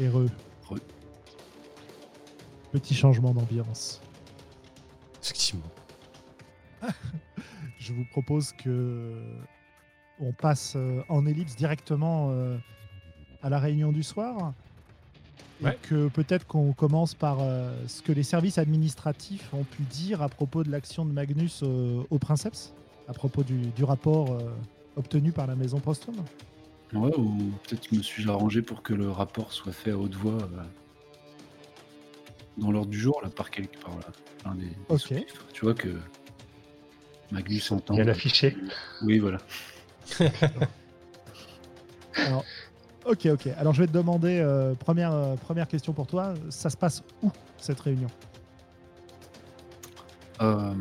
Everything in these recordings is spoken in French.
Heureux. Heureux. Petit changement d'ambiance. Effectivement. Je vous propose que on passe euh, en ellipse directement euh, à la réunion du soir. Et Ouais. que peut-être qu'on commence par euh, ce que les services administratifs ont pu dire à propos de l'action de Magnus euh, au Princeps, à propos du, du rapport euh, obtenu par la maison Prostrom. Ouais, ou peut-être me suis-je arrangé pour que le rapport soit fait à haute voix euh, dans l'ordre du jour, là, par quelque part. Là, l'un des, des Ok. sous-chefs. Tu vois que Magnus entend. Bien affiché. Oui, voilà. Alors, ok, ok. Alors je vais te demander, euh, première, euh, première question pour toi, ça se passe où cette réunion? Euh,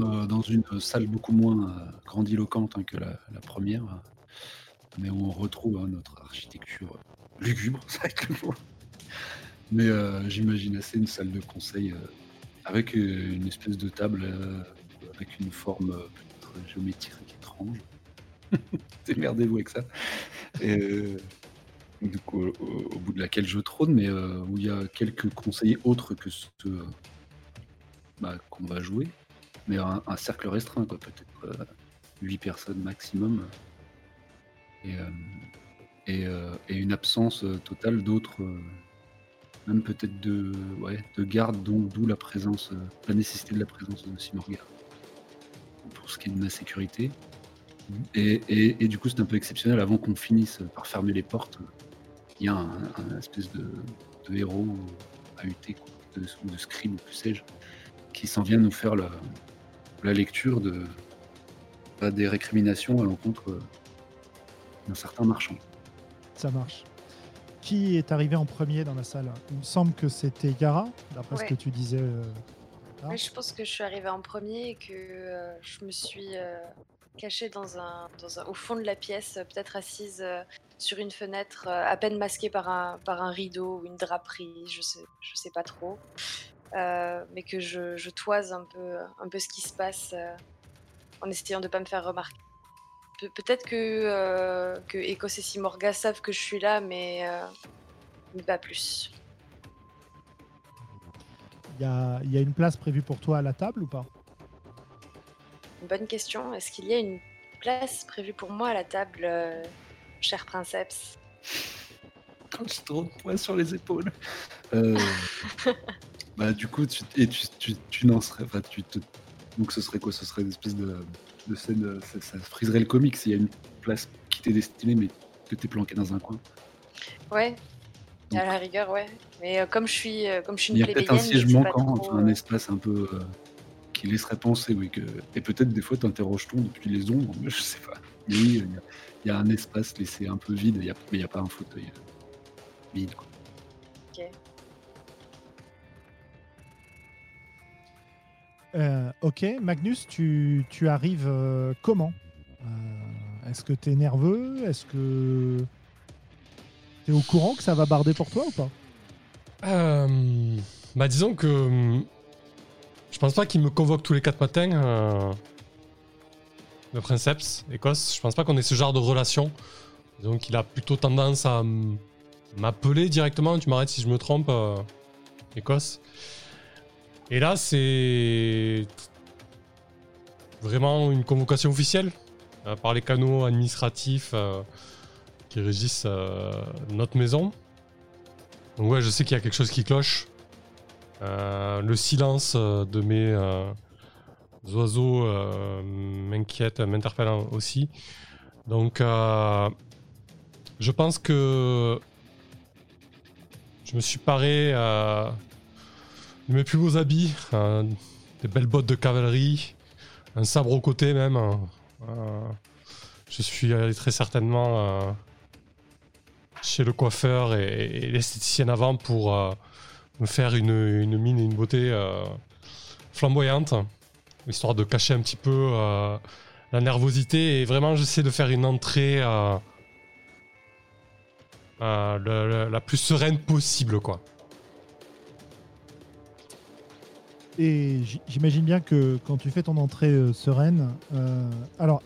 euh, dans une salle beaucoup moins euh, grandiloquente hein, que la, première, euh, mais où on retrouve hein, notre architecture lugubre, ça va le mot. Mais j'imagine assez une salle de conseil avec une espèce de table avec une forme peut-être géométrique étrange. Démerdez-vous avec ça. Au, bout de laquelle je trône, mais où il y a quelques conseillers autres que ceux bah, qu'on va jouer, mais un, cercle restreint, quoi, peut-être 8 personnes maximum. Et, euh, euh, et une absence euh, totale d'autres, euh, même peut-être de, ouais, de d'où la présence, euh, la nécessité de la présence de Simorga. Pour ce qui est de ma sécurité. Et, et- du coup, c'est un peu exceptionnel. Avant qu'on finisse par fermer les portes, il y a un, espèce de, de héros AUT, de, de scribe, ou que sais-je, qui s'en vient nous faire la, la lecture de bah, des récriminations à l'encontre d'un certain marchand. Ça marche. Qui est arrivé en premier dans la salle? Il me semble que c'était Gara, d'après ce que tu disais. euh. Oui, je pense que je suis arrivée en premier et que euh, je me suis euh, cachée dans un, dans un- au fond de la pièce, euh, peut-être assise euh, sur une fenêtre, euh, à peine masquée par un, par un rideau ou une draperie, je sais, je sais pas trop. Euh, mais que je, je toise un peu, un peu ce qui se passe euh, en essayant de pas me faire remarquer. Pe- Peut-être que, euh, que Ecos et Simorga savent que je suis là, mais, euh, mais pas plus. Il y a, il y a une place prévue pour toi à la table ou pas? Bonne question. Est-ce qu'il y a une place prévue pour moi à la table, euh, cher princeps? J'ai trop de poids sur les épaules. Euh, bah, du coup, tu, et tu, tu, tu n'en serais pas. Tu te... Donc, ce serait quoi? Ce serait une espèce de, de scène. euh, Ça, ça friserait le comique s'il y a une place qui t'est destinée, mais que t'es planqué dans un coin. Ouais, Donc, à la rigueur, ouais. Mais euh, comme je suis, euh, comme je suis il y une a peut-être un siège manquant, trop, enfin, un euh, espace un peu euh, qui laisserait penser, oui. Que... Et peut-être des fois, t'interroges-t-on depuis les ombres, mais je sais pas. Mais oui, il y, a- il y a un espace laissé un peu vide, il y a... mais il n'y a pas un fauteuil vide. Quoi. Euh, Ok, Magnus, tu, tu arrives euh, comment Euh, Est-ce que tu es nerveux Est-ce que tu es au courant que ça va barder pour toi ou pas Euh, bah disons que je pense pas qu'il me convoque tous les quatre matins. le princeps Écosse, je pense pas qu'on ait ce genre de relation. Disons qu'il a plutôt tendance à m'appeler directement. Tu m'arrêtes si je me trompe, Écosse. Et là, c'est vraiment une convocation officielle euh, par les canaux administratifs euh, qui régissent euh, notre maison. Donc ouais, je sais qu'il y a quelque chose qui cloche. Le silence de mes oiseaux m'inquiète, m'interpelle aussi. Donc je pense que je me suis paré euh, mes plus beaux habits, euh, des belles bottes de cavalerie, un sabre au côté même. Euh, je suis allé très certainement euh, chez le coiffeur et, et l'esthéticienne avant pour euh, me faire une, mine et une beauté flamboyante, histoire de cacher un petit peu la nervosité. Et vraiment, j'essaie de faire une entrée la plus sereine possible. Et j'imagine bien que quand tu fais ton entrée euh, sereine, euh, alors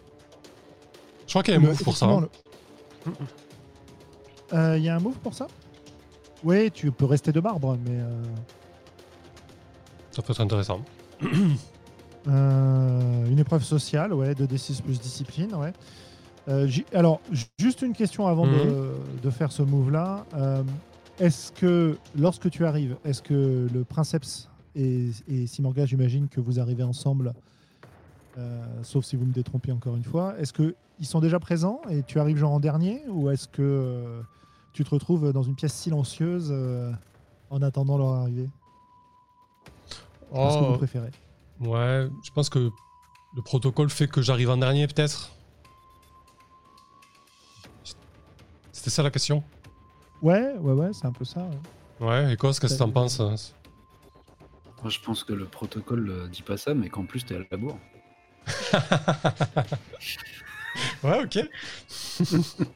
Je crois qu'il y a un move pour ça. hein. le- Il y a un move pour ça? Oui, tu peux rester de marbre, mais. euh, Ça peut être intéressant. Euh, une épreuve sociale, ouais, de D6 plus discipline, ouais. Euh, alors, ju- juste une question avant de, de faire ce move-là. Euh, est-ce que, lorsque tu arrives, est-ce que le Princeps et, et Simorga, j'imagine que vous arrivez ensemble, euh, sauf si vous me détrompez encore une fois, est-ce qu'ils sont déjà présents et tu arrives genre en dernier ou est-ce que euh, tu te retrouves dans une pièce silencieuse euh, en attendant leur arrivée? Qu'est-ce que vous Oh, préférez? Ouais, je pense que le protocole fait que j'arrive en dernier, peut-être. C'était ça la question? Ouais, ouais, ouais, c'est un peu ça. ouais. Ouais, et qu'est-ce que t'en penses hein? Moi, je pense que le protocole euh, dit pas ça, mais qu'en plus, t'es à la bourre. Ouais, ok.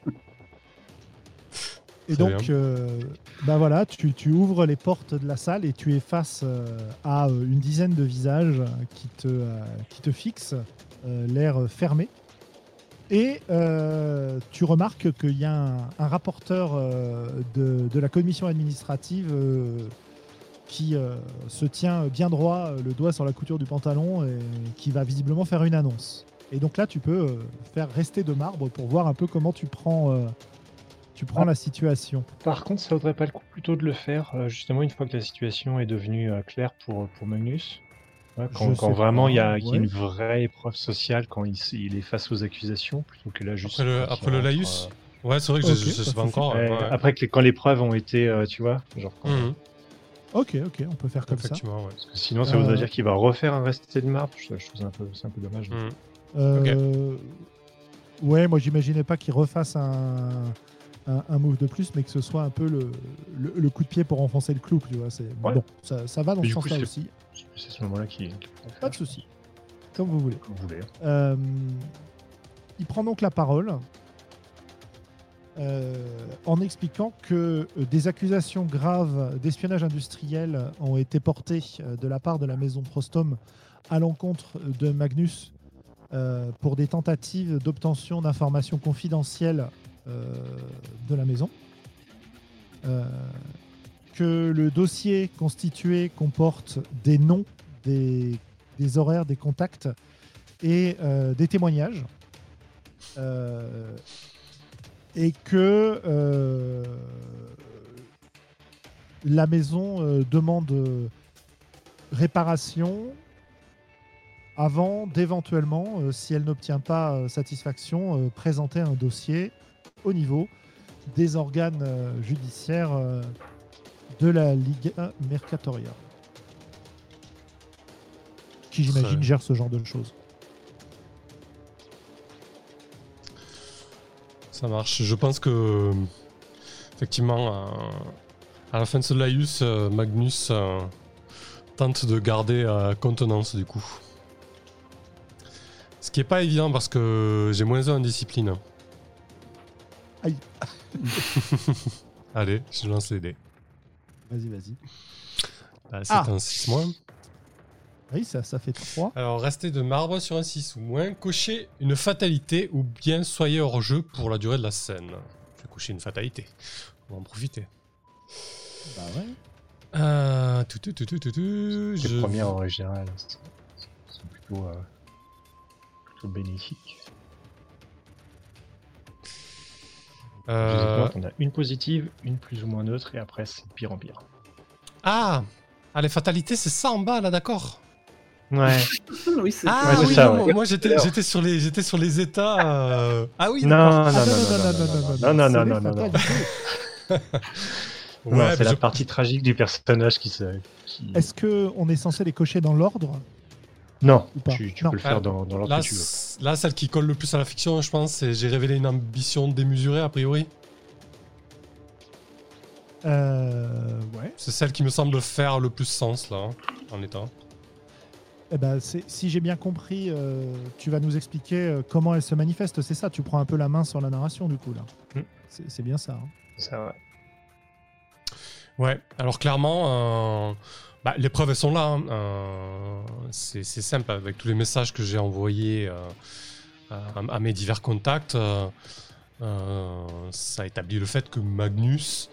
Et donc, euh, bah voilà, tu, tu ouvres les portes de la salle et tu es face euh, à euh, une dizaine de visages qui te, euh, qui te fixent, euh, l'air fermé. Et euh, tu remarques qu'il y a un, un rapporteur euh, de, de la commission administrative euh, qui euh, se tient bien droit, euh, le doigt sur la couture du pantalon, et qui va visiblement faire une annonce. Et donc là, tu peux euh, faire rester de marbre pour voir un peu comment tu prends, euh, tu prends Ah. la situation. Par contre, ça vaudrait pas le coup plutôt de le faire euh, justement une fois que la situation est devenue euh, claire pour, pour Magnus. Ouais, quand Je vraiment il y a, y une vraie épreuve sociale, quand il, est face aux accusations, plutôt que là juste. Après le- après le laïus Ouais, c'est vrai que je- Ok, je, pas sais pas encore. euh, ouais. Après que quand les preuves ont été, euh, tu vois, genre. quand- Mhm, Ok, ok, on peut faire comme ça. Effectivement, ouais. parce que sinon, ça voudrait Euh, dire qu'il va refaire un resté de marbre. Je, je trouve ça un peu, c'est un peu dommage. Mhm. Euh, Ouais, moi j'imaginais pas qu'il refasse un, un, un move de plus, mais que ce soit un peu le, le, le coup de pied pour enfoncer le clou. Tu vois, c'est Ouais. bon, ça, ça va dans Mais ce sens-là aussi. C'est ce moment-là qui. Pas de souci, comme vous voulez. Comme vous voulez. Euh, il prend donc la parole euh, en expliquant que euh, des accusations graves d'espionnage industriel ont été portées euh, de la part de la maison Frostom à l'encontre de Magnus pour des tentatives d'obtention d'informations confidentielles de la maison. Que le dossier constitué comporte des noms, des, horaires, des contacts et des témoignages. Et que euh, la maison euh, demande euh, réparation avant d'éventuellement, si elle n'obtient pas satisfaction, présenter un dossier au niveau des organes judiciaires de la Liga Mercatoria. Qui, j'imagine, gère ce genre de choses. Ça marche. Je pense que, effectivement, euh, à la fin de ce laïus, euh, Magnus euh, tente de garder contenance du coup. Ce qui est pas évident parce que j'ai moins 1 en discipline. Aïe. Allez, je lance les dés. Vas-y, vas-y. C'est Ah. un 6 moins. Oui, ça, ça fait 3. Alors, restez de marbre sur un 6 ou moins, cochez une fatalité ou bien soyez hors jeu pour la durée de la scène. Je vais cocher une fatalité. On va en profiter. Bah ouais. Euh, tout, tout, tout, tout, tout, tout, Les je- premières en général sont sont plutôt, euh, plutôt bénéfiques. Euh, on a une positive, une plus ou moins neutre, et après c'est pire en pire. Ah Ah, les fatalités, c'est ça en bas, là, d'accord Ouais. ah oui, non, moi j'étais j'étais sur les j'étais sur les états. Ah oui. Non non non non non non non non Ouais, c'est la partie tragique du personnage qui se. Est-ce que on est censé les cocher dans l'ordre Non. Tu, peux le faire dans, l'ordre que tu veux. Là, celle qui colle le plus à la fiction, je pense, c'est j'ai révélé une ambition démesurée a priori. Euh, ouais. C'est celle qui me semble faire le plus sens là, en étant. Eh ben, c'est- si j'ai bien compris, euh, tu vas nous expliquer euh, comment elle se manifeste. C'est ça, tu prends un peu la main sur la narration du coup là. Mm. C'est bien ça. hein. Ça, ouais. Ouais, alors clairement, euh, bah, les preuves elles sont là. hein. Euh, c'est c'est simple, avec tous les messages que j'ai envoyés euh, à, à mes divers contacts. euh, euh, ça établit le fait que Magnus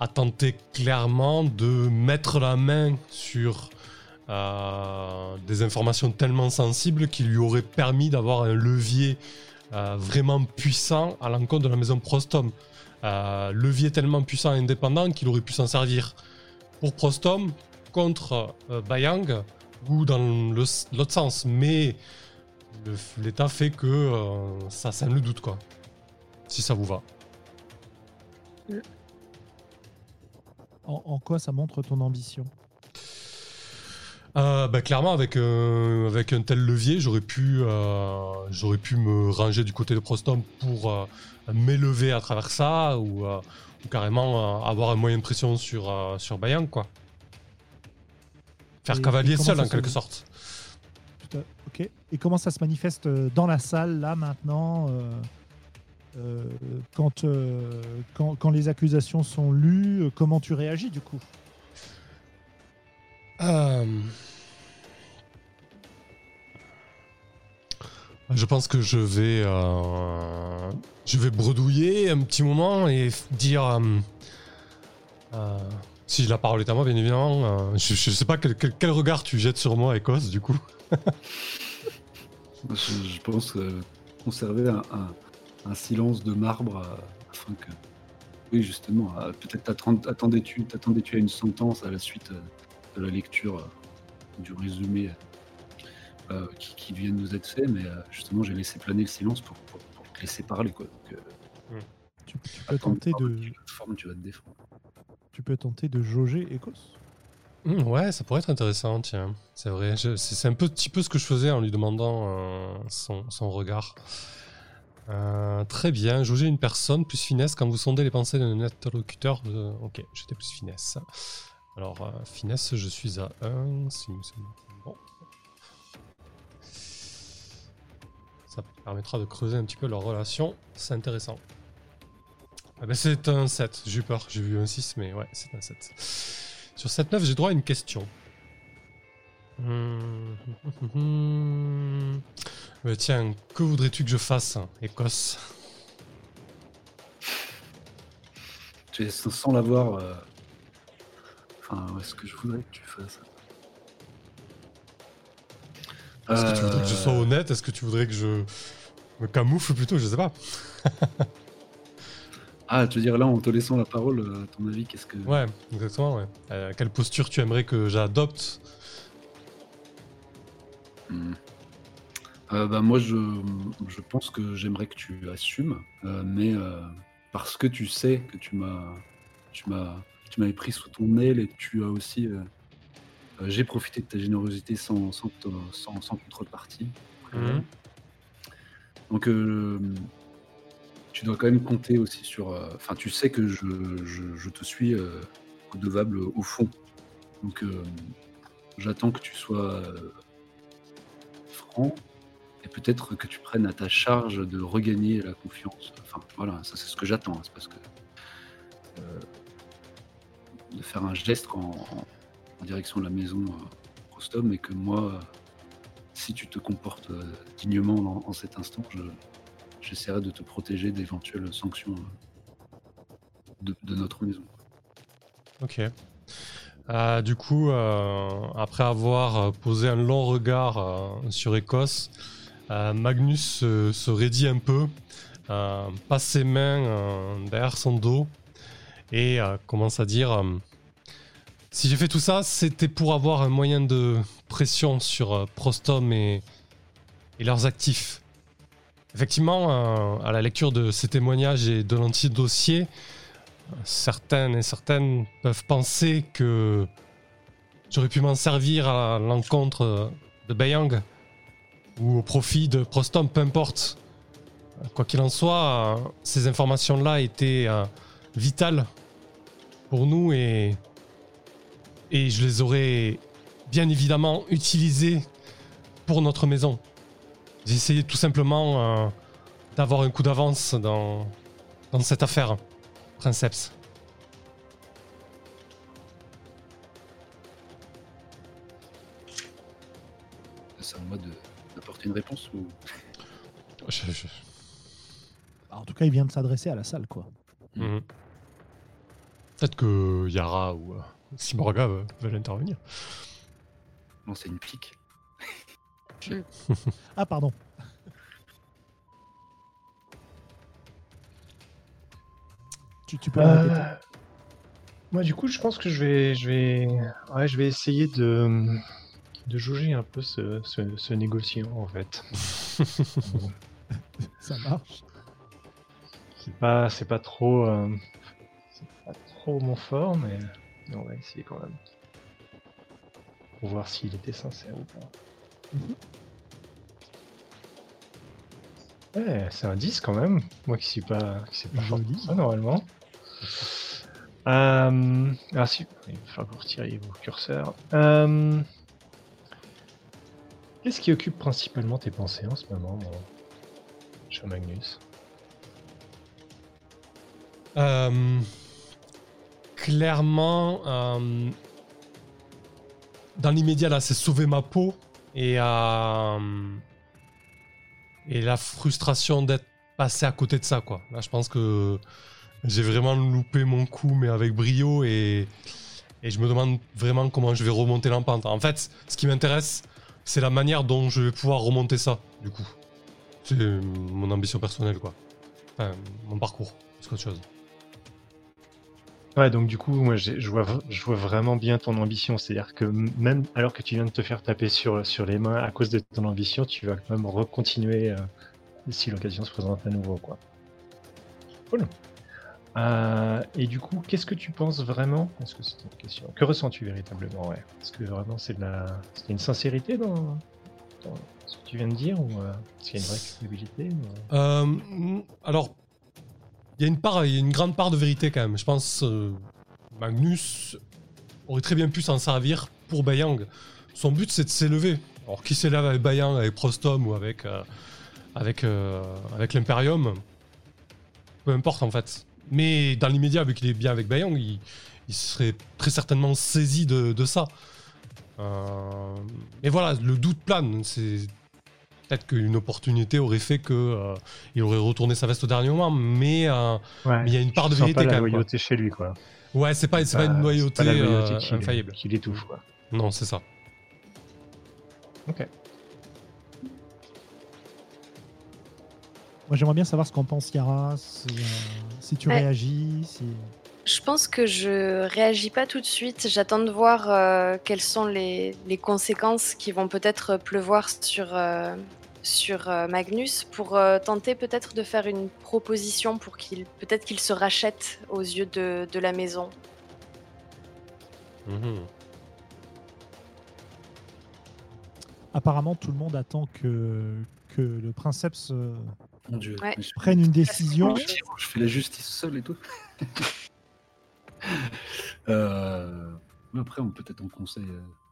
a tenté clairement de mettre la main sur euh, des informations tellement sensibles qui lui auraient permis d'avoir un levier euh, vraiment puissant à l'encontre de la maison Prostom. Euh, levier tellement puissant et indépendant qu'il aurait pu s'en servir pour Prostom contre euh, Bayang ou dans l'autre sens. Mais l'état fait que euh, ça sème le doute, quoi. Si ça vous va. En, en quoi ça montre ton ambition? Euh, bah, clairement, avec, euh, avec un tel levier, j'aurais pu, euh, j'aurais pu me ranger du côté de Prostom pour m'élever à travers ça ou, ou carrément avoir un moyen de pression sur, sur Bayang, quoi. Faire Et- cavalier et seul, en quelque sorte. Tout à- Ok. Et comment ça se manifeste dans la salle, là, maintenant quand, quand, quand les accusations sont lues, comment tu réagis, du coup? Euh, Je pense que je vais, euh, je vais bredouiller un petit moment et dire. euh, si la parole est à moi, bien évidemment. je, je sais pas quel, regard tu jettes sur moi, Écosse, du coup. Je, pense conserver un, silence de marbre afin que. Oui, justement, peut-être t'attend- attendais-tu t'attendais-tu à une sentence à la suite de la lecture euh, du résumé euh, qui, qui vient de nous être fait, mais euh, justement, j'ai laissé planer le silence pour, pour- pour te laisser parler. Quoi. Donc, euh, tu, tu peux tenter de, forme tu vas te défendre. tu peux tenter de jauger Écosse. Hmm, ouais, ça pourrait être intéressant, tiens. C'est vrai. je- C'est c'est un petit peu ce que je faisais en lui demandant euh, son, son regard. Euh, très bien. Jauger une personne plus finesse quand vous sondez les pensées d'un interlocuteur. euh, ok, j'étais plus finesse. Alors, euh, finesse, je suis à 1. Si nous sommes bon. Ça permettra de creuser un petit peu leur relation. C'est intéressant. Ah ben, c'est un 7. J'ai eu peur. J'ai vu un 6, mais ouais, c'est un 7. Sur cette 9, j'ai droit à une question. Hum, hum, hum, hum. Euh, tiens, que voudrais-tu que je fasse, Écosse? Tu es sans sans l'avoir. euh, Enfin, ouais, ce que je voudrais que tu fasses. Est-ce que tu voudrais que je sois Euh, honnête? Est-ce que tu voudrais que je me camoufle plutôt? Je sais pas. Ah, tu veux dire là, en te laissant la parole, euh, à ton avis, qu'est-ce que. Ouais, exactement, ouais. Euh, quelle posture tu aimerais que j'adopte? Hmm. Euh, bah, moi, je, je pense que j'aimerais que tu assumes, euh, mais parce que tu sais que tu m'as, tu m'as, tu m'avais pris sous ton aile et tu as aussi, euh, euh, j'ai profité de ta générosité sans, sans, sans, sans contrepartie. Mhm. Donc, euh, tu dois quand même compter aussi sur. Enfin, tu sais que je, je, je te suis redevable au fond. Donc, j'attends que tu sois franc et peut-être que tu prennes à ta charge de regagner la confiance. Enfin, voilà, ça c'est ce que j'attends. hein, c'est parce que. euh, de faire un geste en, direction de la maison euh, Prostom et que moi, euh, si tu te comportes euh, dignement en, cet instant, je, j'essaierai de te protéger d'éventuelles sanctions de, notre maison. Ok. Euh, du coup, après avoir posé un long regard sur Écosse, Magnus se raidit un peu, passe ses mains derrière son dos et euh, commence à dire euh, Si j'ai fait tout ça, c'était pour avoir un moyen de pression sur euh, Prostom et, et leurs actifs. Effectivement, à la lecture de ces témoignages et de l'anti-dossier, certaines et certaines peuvent penser que j'aurais pu m'en servir à l'encontre de Bayang ou au profit de Prostom, peu importe. Quoi qu'il en soit, ces informations-là étaient vitales pour nous et, et je les aurais bien évidemment utilisées pour notre maison. J'ai essayé tout simplement euh, d'avoir un coup d'avance dans, dans cette affaire. Princeps. C'est à moi d'apporter une réponse ou... Je- je- En tout cas, il vient de s'adresser à la salle, quoi. Mhm. Peut-être que Yara ou euh, Simorga euh, veulent intervenir. Non, c'est une pique. Ah, pardon. tu, tu peux Euh, Moi, du coup, je pense que je vais, je vais, ouais, je vais essayer de, de jauger un peu ce, ce, ce négociant, en fait. Ça marche. C'est pas, c'est pas trop, euh, c'est pas trop mon fort, mais mais on va essayer quand même. Pour voir s'il était sincère ou pas. Mhm. Ouais, c'est un 10 quand même. Moi qui suis pas, qui suis pas Joli. ça normalement. Euh, ah si, il va falloir que vous retiriez vos curseurs. Euh, Qu'est-ce qui occupe principalement tes pensées en ce moment, mon cher Magnus? Euh, clairement, euh, dans l'immédiat, là, c'est sauver ma peau et, euh, et la frustration d'être passé à côté de ça. Là, je pense que j'ai vraiment loupé mon coup, mais avec brio et, je me demande vraiment comment je vais remonter la pente. En fait, ce qui m'intéresse, c'est la manière dont je vais pouvoir remonter ça, du coup. C'est mon ambition personnelle, quoi. Enfin, mon parcours, c'est qu'autre chose. Ouais, donc du coup, moi, je vois, je vois vraiment bien ton ambition. C'est-à-dire que même alors que tu viens de te faire taper sur, sur les mains à cause de ton ambition, tu vas quand même recontinuer euh, si l'occasion se présente à nouveau, quoi. Cool. Euh, et du coup, qu'est-ce que tu penses vraiment? Est-ce que c'est une question Que ressens-tu véritablement ouais? Est-ce que vraiment c'est de la, c'est une sincérité dans, ce que tu viens de dire ou euh, est-ce qu'il y a une vraie culpabilité euh? Alors, il y a une part, il y a une grande part de vérité quand même. Je pense euh, Magnus aurait très bien pu s'en servir pour Bayang. Son but c'est de s'élever. Alors qui s'élève avec Bayang, avec Prostom ou avec euh, euh, avec l'Imperium, peu importe en fait. Mais dans l'immédiat, vu qu'il est bien avec Bayang, il, serait très certainement saisi de, ça. Euh, mais voilà, le doute plane. C'est peut-être qu'une opportunité aurait fait que euh, il aurait retourné sa veste au dernier moment, mais euh, Ouais. il y a une part de vérité pas la même. loyauté chez lui, quoi. Ouais, c'est pas, c'est pas une loyauté, la loyauté euh, qui, infaillible. qui l'étouffe, quoi. Non, c'est ça. Moi, j'aimerais bien savoir ce qu'en pense Yara, si, euh, si tu Ouais. réagis, si... Je pense que je réagis pas tout de suite. J'attends de voir euh, quelles sont les, les conséquences qui vont peut-être pleuvoir sur, euh, sur euh, Magnus pour euh, tenter peut-être de faire une proposition pour qu'il peut-être qu'il se rachète aux yeux de, de la maison. Mhm. apparemment tout le monde attend que, que le princeps euh, Mon dieu. Ouais. mais je- prenne une décision. Je fais la justice seul et tout. Euh, mais après, on peut-être en conseil.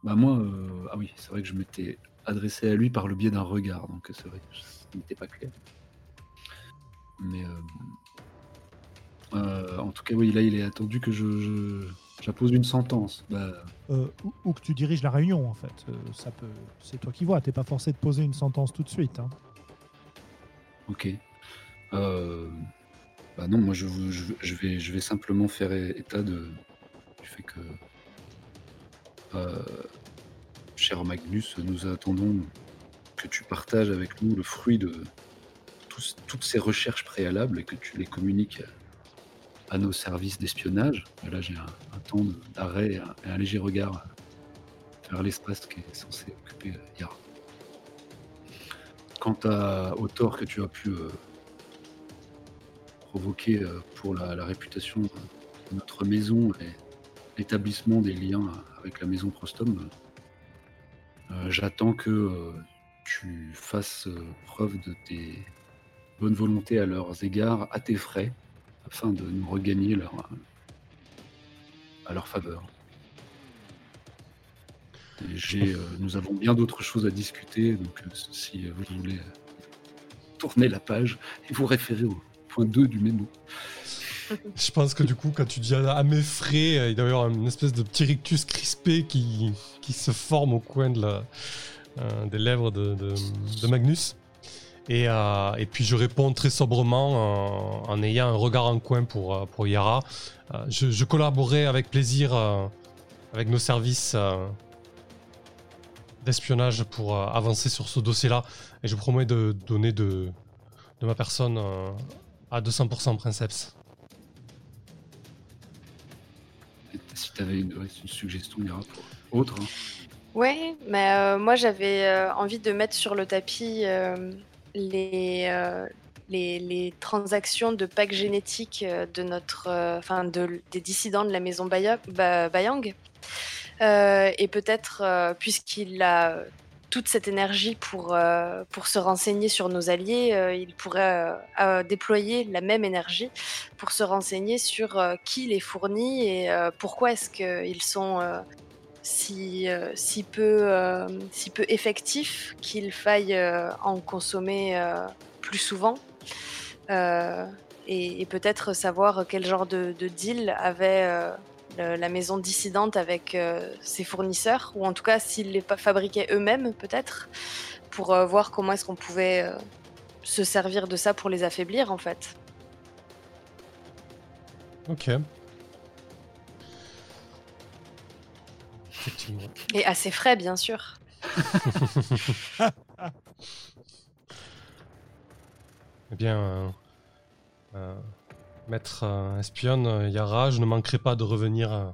Bah moi, euh, ah oui, c'est vrai que je m'étais adressé à lui par le biais d'un regard, donc c'est vrai que ça n'était pas clair. Mais euh, euh, en tout cas, oui, là, il est attendu que je, j'impose une sentence. Bah, euh, ou, ou que tu diriges la réunion en fait. Ça peut, c'est toi qui vois. T'es pas forcé de poser une sentence tout de suite. hein. ok. Bah non, moi, je, vous- je, je vais, je vais simplement faire état de, du fait que, cher Magnus, nous attendons que tu partages avec nous le fruit de toutes ces recherches préalables et que tu les communiques à, nos services d'espionnage. Là, j'ai un, temps d'arrêt et un, léger regard vers l'espace qui est censé occuper euh, Yara. Quant à, au tort que tu as pu euh, provoquer euh, pour la, réputation de notre maison et l'établissement des liens avec la maison Prostom, j'attends que euh, tu fasses euh, preuve de tes bonnes volontés à leurs égards, à tes frais, afin de nous regagner à leur faveur. Euh, nous avons bien d'autres choses à discuter, donc euh, si vous voulez euh, tourner la page et vous référer au point 2 du mémo. Je pense que du coup, quand tu dis à mes frais, euh, il doit y avoir une espèce de petit rictus crispé qui, qui se forme au coin de la, euh, des lèvres de, Magnus. Et, euh, et puis je réponds très sobrement en, ayant un regard en coin pour, pour Yara. Je, collaborerai avec plaisir avec nos services d'espionnage pour avancer sur ce dossier-là. Et je promets de donner de, de ma personne à 200% Princeps. Si tu avais une, une suggestion, Yara, pour autre. hein. Mais euh, moi j'avais euh, envie de mettre sur le tapis euh, les, les, les transactions de packs génétiques de notre, enfin de, des dissidents de la maison Baya- Ba- Bayang. Et peut-être, puisqu'il a toute cette énergie pour, euh, pour se renseigner sur nos alliés, euh, il pourrait euh, euh, déployer la même énergie pour se renseigner sur qui les fournit et pourquoi est-ce qu'ils sont si, si, peu, si peu effectifs qu'il faille en consommer plus souvent. Et peut-être savoir quel genre de, de deal avait le- la maison dissidente avec euh, ses fournisseurs, ou en tout cas s'ils les fabriquaient eux-mêmes peut-être, pour euh, voir comment est-ce qu'on pouvait euh, se servir de ça pour les affaiblir en fait. Ok. Effectivement. Et ses frais bien sûr. Eh bien, euh, euh, maître euh, espionne euh, Yara, je ne manquerai pas de revenir euh,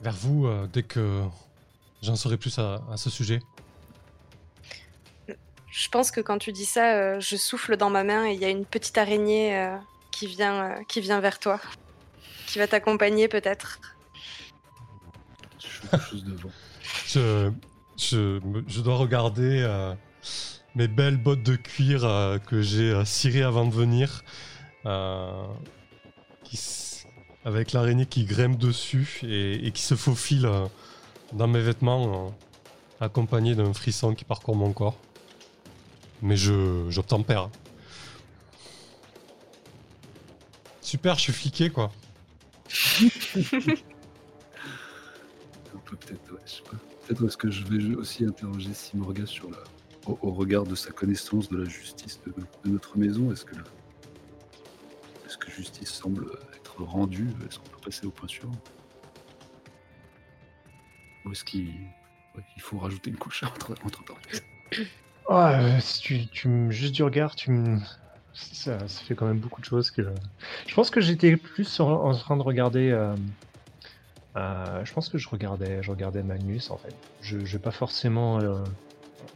vers vous euh, dès que j'en saurai plus à, à ce sujet. Je pense que quand tu dis ça, euh, je souffle dans ma main et il y a une petite araignée euh, qui, vient, euh, qui vient vers toi, qui va t'accompagner peut-être. Je fais quelque chose devant. Je, je, me- je dois regarder euh, mes belles bottes de cuir euh, que j'ai euh, cirées avant de venir, euh, avec l'araignée qui grimpe dessus et, qui se faufile euh, dans mes vêtements, euh, accompagné d'un frisson qui parcourt mon corps. Mais je j'obtempère. Super, je suis fliqué quoi. Peut-être, ouais, est-ce que je vais aussi interroger Simorga sur au, regard de sa connaissance de la justice de, notre maison. Est-ce que justice semble être rendue Est-ce qu'on peut passer au point suivant? Ou est-ce qu'il faut rajouter une couche entre, entre Ouais, euh, si tu, tu juste du regard, tu ça, fait quand même beaucoup de choses que. Je pense que j'étais plus en, train de regarder. euh, euh, je pense que je regardais, je regardais Magnus en fait. Je, je vais pas forcément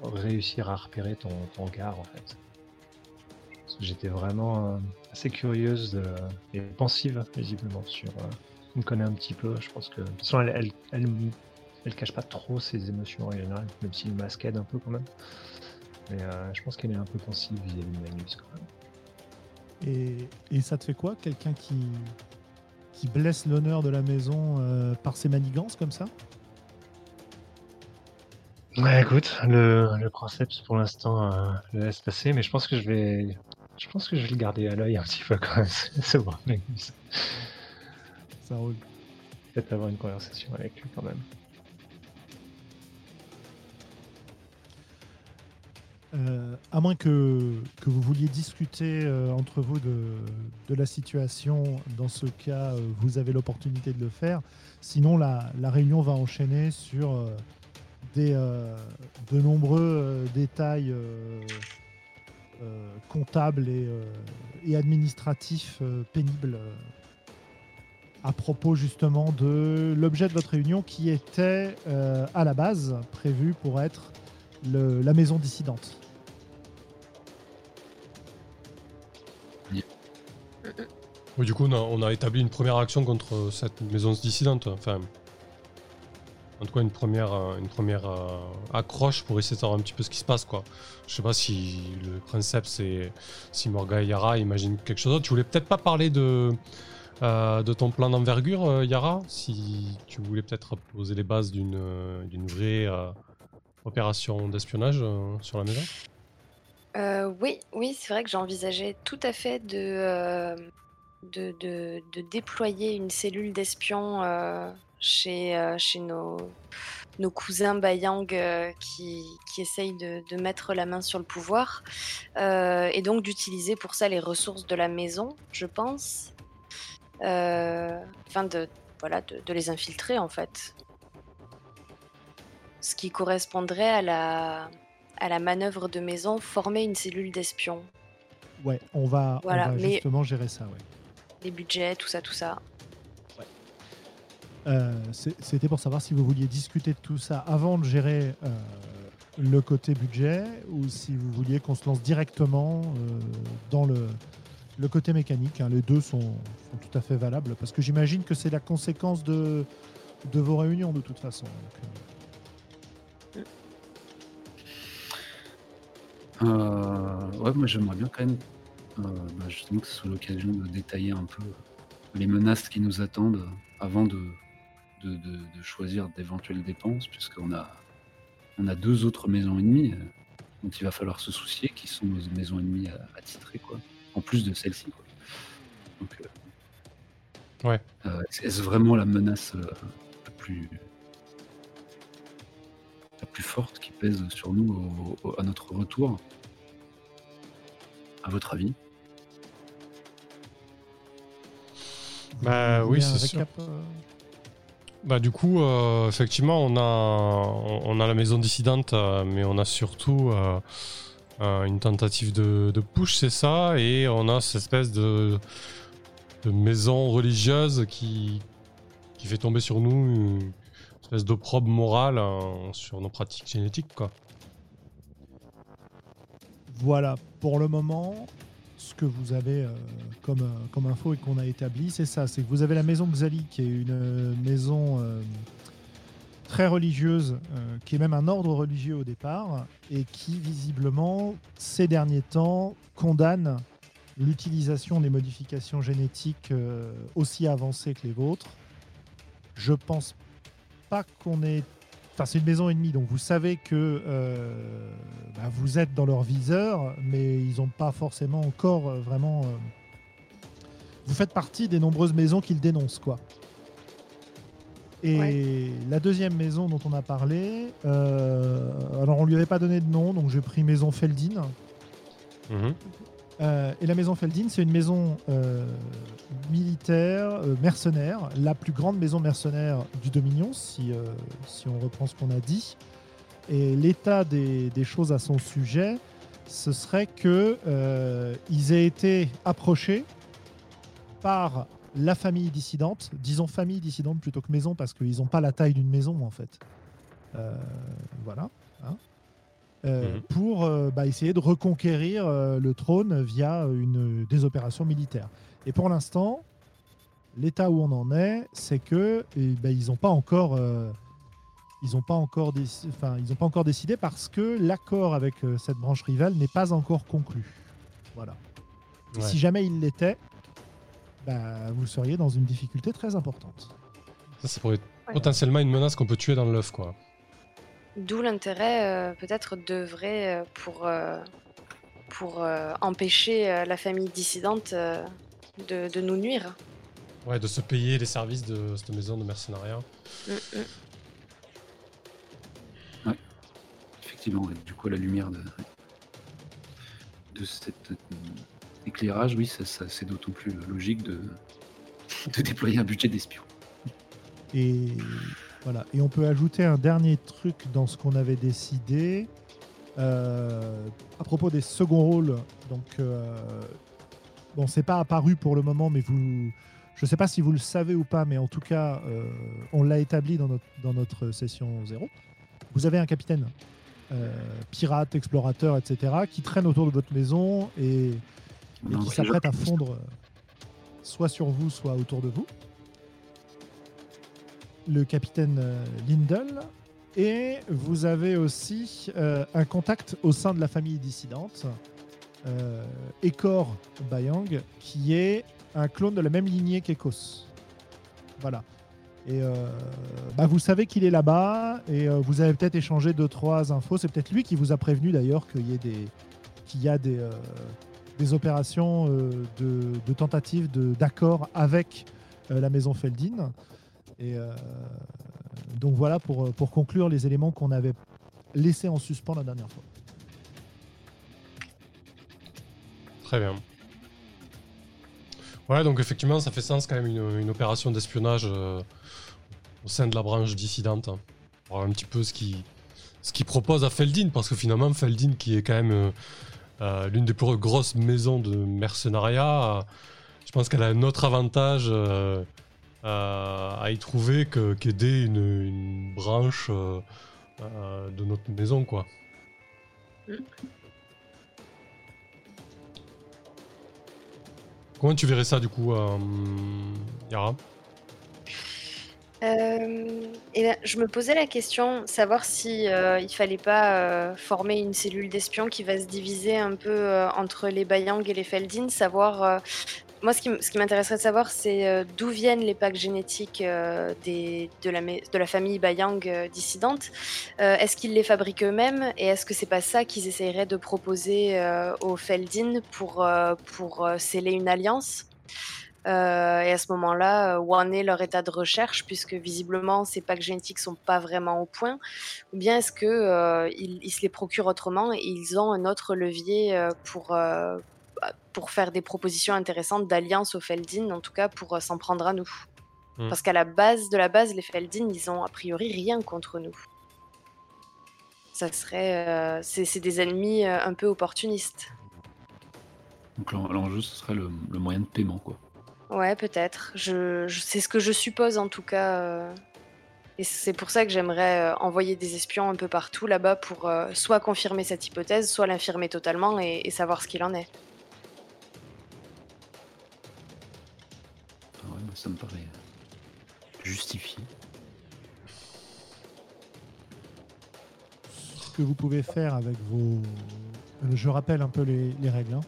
réussir à repérer ton regard en fait. J'étais vraiment euh, assez curieuse de- et pensive visiblement sur. euh, tu me connais un petit peu. Je pense que de toute façon, elle, elle, elle, elle cache pas trop ses émotions en général, même s'il masque un peu quand même. Mais euh, je pense qu'elle est un peu pensive vis-à-vis de Magnus quand même. Et, et ça te fait quoi Quelqu'un qui, qui blesse l'honneur de la maison euh, par ses manigances comme ça? Ouais, écoute, le, le princeps pour l'instant euh, le laisse passer, mais je pense que je vais, je pense que je vais le garder à l'œil un petit peu quand même. C'est bon, Magnus. Ça roule. Peut-être avoir une conversation avec lui quand même. Euh, à moins que, que vous vouliez discuter euh, entre vous de, de la situation, dans ce cas, euh, vous avez l'opportunité de le faire. Sinon, la, la réunion va enchaîner sur des, de nombreux détails euh, comptables et, euh, et administratifs euh, pénibles euh, à propos justement de l'objet de votre réunion qui était à la base prévu pour être la maison dissidente. Oui, du coup, on a, on a établi une première action contre cette maison dissidente. Enfin, en tout cas, une première, euh, une première euh, accroche pour essayer de savoir un petit peu ce qui se passe, quoi. Je sais pas si le princeps et si Morga et Yara imaginent quelque chose d'autre. Tu voulais peut-être pas parler de, euh, de ton plan d'envergure, Yara? Si tu voulais peut-être poser les bases d'une vraie opération d'espionnage sur la maison? Oui, oui, c'est vrai que j'ai envisagé tout à fait de, de, de- de déployer une cellule d'espions chez, euh, chez nos, nos cousins Bayang euh, qui, qui essayent de, de mettre la main sur le pouvoir. Euh, et donc d'utiliser pour ça les ressources de la maison, je pense. Enfin, de, voilà, de, de les infiltrer en fait. Ce qui correspondrait à la, à la manœuvre de maison, former une cellule d'espions. Ouais, on va, on Voilà, va mais- justement gérer ça. Ouais. Les budgets, tout ça, tout ça. Euh, C'était pour savoir si vous vouliez discuter de tout ça avant de gérer euh, le côté budget ou si vous vouliez qu'on se lance directement euh, dans le, côté mécanique. hein. Les deux sont, tout à fait valables parce que j'imagine que c'est la conséquence de, vos réunions de toute façon. Ouais, moi j'aimerais bien quand même bah, justement que ce soit l'occasion de détailler un peu les menaces qui nous attendent avant de, de, de- de choisir d'éventuelles dépenses, puisqu'on a, on a deux autres maisons ennemies euh, dont il va falloir se soucier, qui sont nos maisons ennemies à, attitrer, quoi, en plus de celle-ci. quoi. Donc, euh, Ouais. euh, Est-ce vraiment la menace euh, la plus la plus forte qui pèse sur nous au- au- à notre retour? À votre avis? Bah oui, c'est sûr. Bah du coup, euh, effectivement, on a, on a la maison dissidente, euh, mais on a surtout euh, une tentative de, de push, c'est ça, et on a cette espèce de, maison religieuse qui, qui fait tomber sur nous une espèce d'opprobre morale sur nos pratiques génétiques, quoi. Voilà, pour le moment, ce que vous avez euh, comme, euh, comme info et qu'on a établi, c'est ça. C'est que vous avez la maison Xali, qui est une euh, maison très religieuse, qui est même un ordre religieux au départ, et qui visiblement, ces derniers temps, condamne l'utilisation des modifications génétiques aussi avancées que les vôtres. Je pense pas qu'on ait Enfin, c'est une maison ennemie, donc vous savez que euh, bah, vous êtes dans leur viseur, mais ils n'ont pas forcément encore euh, vraiment. euh, Vous faites partie des nombreuses maisons qu'ils dénoncent, quoi. Et la deuxième maison dont on a parlé, euh, alors on lui avait pas donné de nom, donc j'ai pris maison Feldin. Mhm. Euh, et la maison Feldin, c'est une maison euh, militaire, euh, mercenaire, la plus grande maison mercenaire du Dominion, si, on reprend ce qu'on a dit. Et l'état des, choses à son sujet, ce serait que euh, ils aient été approchés par la famille dissidente, disons famille dissidente plutôt que maison, parce qu'ils n'ont pas la taille d'une maison en fait. Voilà. hein. Euh, Mhm. Pour euh, bah, essayer de reconquérir euh, le trône via une, des opérations militaires. Et pour l'instant, l'état où on en est, c'est que ils n'ont pas encore. euh, ils n'ont pas, encore déc- enfin, ils ont pas encore décidé parce que l'accord avec euh, cette branche rivale n'est pas encore conclu. Voilà. Et. Si jamais il l'était, bah, vous seriez dans une difficulté très importante. Ça, ça pourrait être Ouais. potentiellement une menace qu'on peut tuer dans l'œuf, quoi. D'où l'intérêt euh, peut-être d'œuvrer euh, pour, euh, pour euh, empêcher la famille dissidente euh, de, de nous nuire. Ouais, de se payer les services de cette maison de mercenariat. Mm, mm. Effectivement, ouais. du coup, la lumière de, de cet euh, éclairage, oui, ça, ça- c'est d'autant plus logique de, de déployer un budget d'espion. Et voilà. Et on peut ajouter un dernier truc dans ce qu'on avait décidé euh, à propos des seconds rôles. Donc, euh, bon, c'est pas apparu pour le moment, mais vous, je sais pas si vous le savez ou pas, mais en tout cas, euh, on l'a établi dans notre, dans notre session 0. Vous avez un capitaine, euh, pirate, explorateur, etc., qui traîne autour de votre maison et, qui s'apprête à fondre soit sur vous, soit autour de vous. Le capitaine euh, Lindell. Et vous avez aussi euh, un contact au sein de la famille dissidente, euh, Ekor Bayang, qui est un clone de la même lignée qu'Ekos. Voilà. Et bah, vous savez qu'il est là-bas et vous avez peut-être échangé deux trois infos. C'est peut-être lui qui vous a prévenu d'ailleurs qu'il y a des, des opérations de, de tentative de- d'accord avec la maison Feldin. Et euh, donc voilà pour, pour conclure les éléments qu'on avait laissés en suspens la dernière fois. Très bien. Ouais, donc effectivement, ça fait sens quand même une, opération d'espionnage euh, au sein de la branche dissidente. hein. Voir un petit peu ce qui ce qu'il propose à Feldin, parce que finalement, Feldin, qui est quand même euh, euh, l'une des plus grosses maisons de mercenariat, euh, je pense qu'elle a un autre avantage euh, à à y trouver qu'aider une, branche euh, euh, de notre maison, quoi. Mm. Comment tu verrais ça du coup, euh, Yara? Euh, et ben, je me posais la question, savoir si euh, il fallait pas euh, former une cellule d'espions qui va se diviser un peu euh, entre les Bayang et les Feldin, savoir. Moi, ce qui, m'intéresserait de savoir, c'est euh, d'où viennent les packs génétiques euh, de, la, famille Bayang euh, dissidente. Est-ce qu'ils les fabriquent eux-mêmes et est-ce que c'est pas ça qu'ils essaieraient de proposer aux Feldin pour, sceller une alliance? Et à ce moment-là, où en est leur état de recherche, puisque visiblement ces packs génétiques sont pas vraiment au point, ou bien est-ce que euh, ils, ils se les procurent autrement et ils ont un autre levier pour pour faire des propositions intéressantes d'alliance aux Feldin, en tout cas pour euh, s'en prendre à nous. Hmm. Parce qu'à la base de la base, les Feldin, ils ont a priori rien contre nous. Ça serait, euh, c'est des ennemis euh, un peu opportunistes. Donc l'en- l'enjeu, ce serait le, le moyen de paiement, quoi. Ouais, peut-être. Je, je- c'est ce que je suppose en tout cas. euh, Et c'est pour ça que j'aimerais euh, envoyer des espions un peu partout là-bas pour euh, soit confirmer cette hypothèse, soit l'infirmer totalement et, et savoir ce qu'il en est. ça me paraît justifié. Ce que vous pouvez faire avec vos. Je rappelle un peu les, les règles. hein.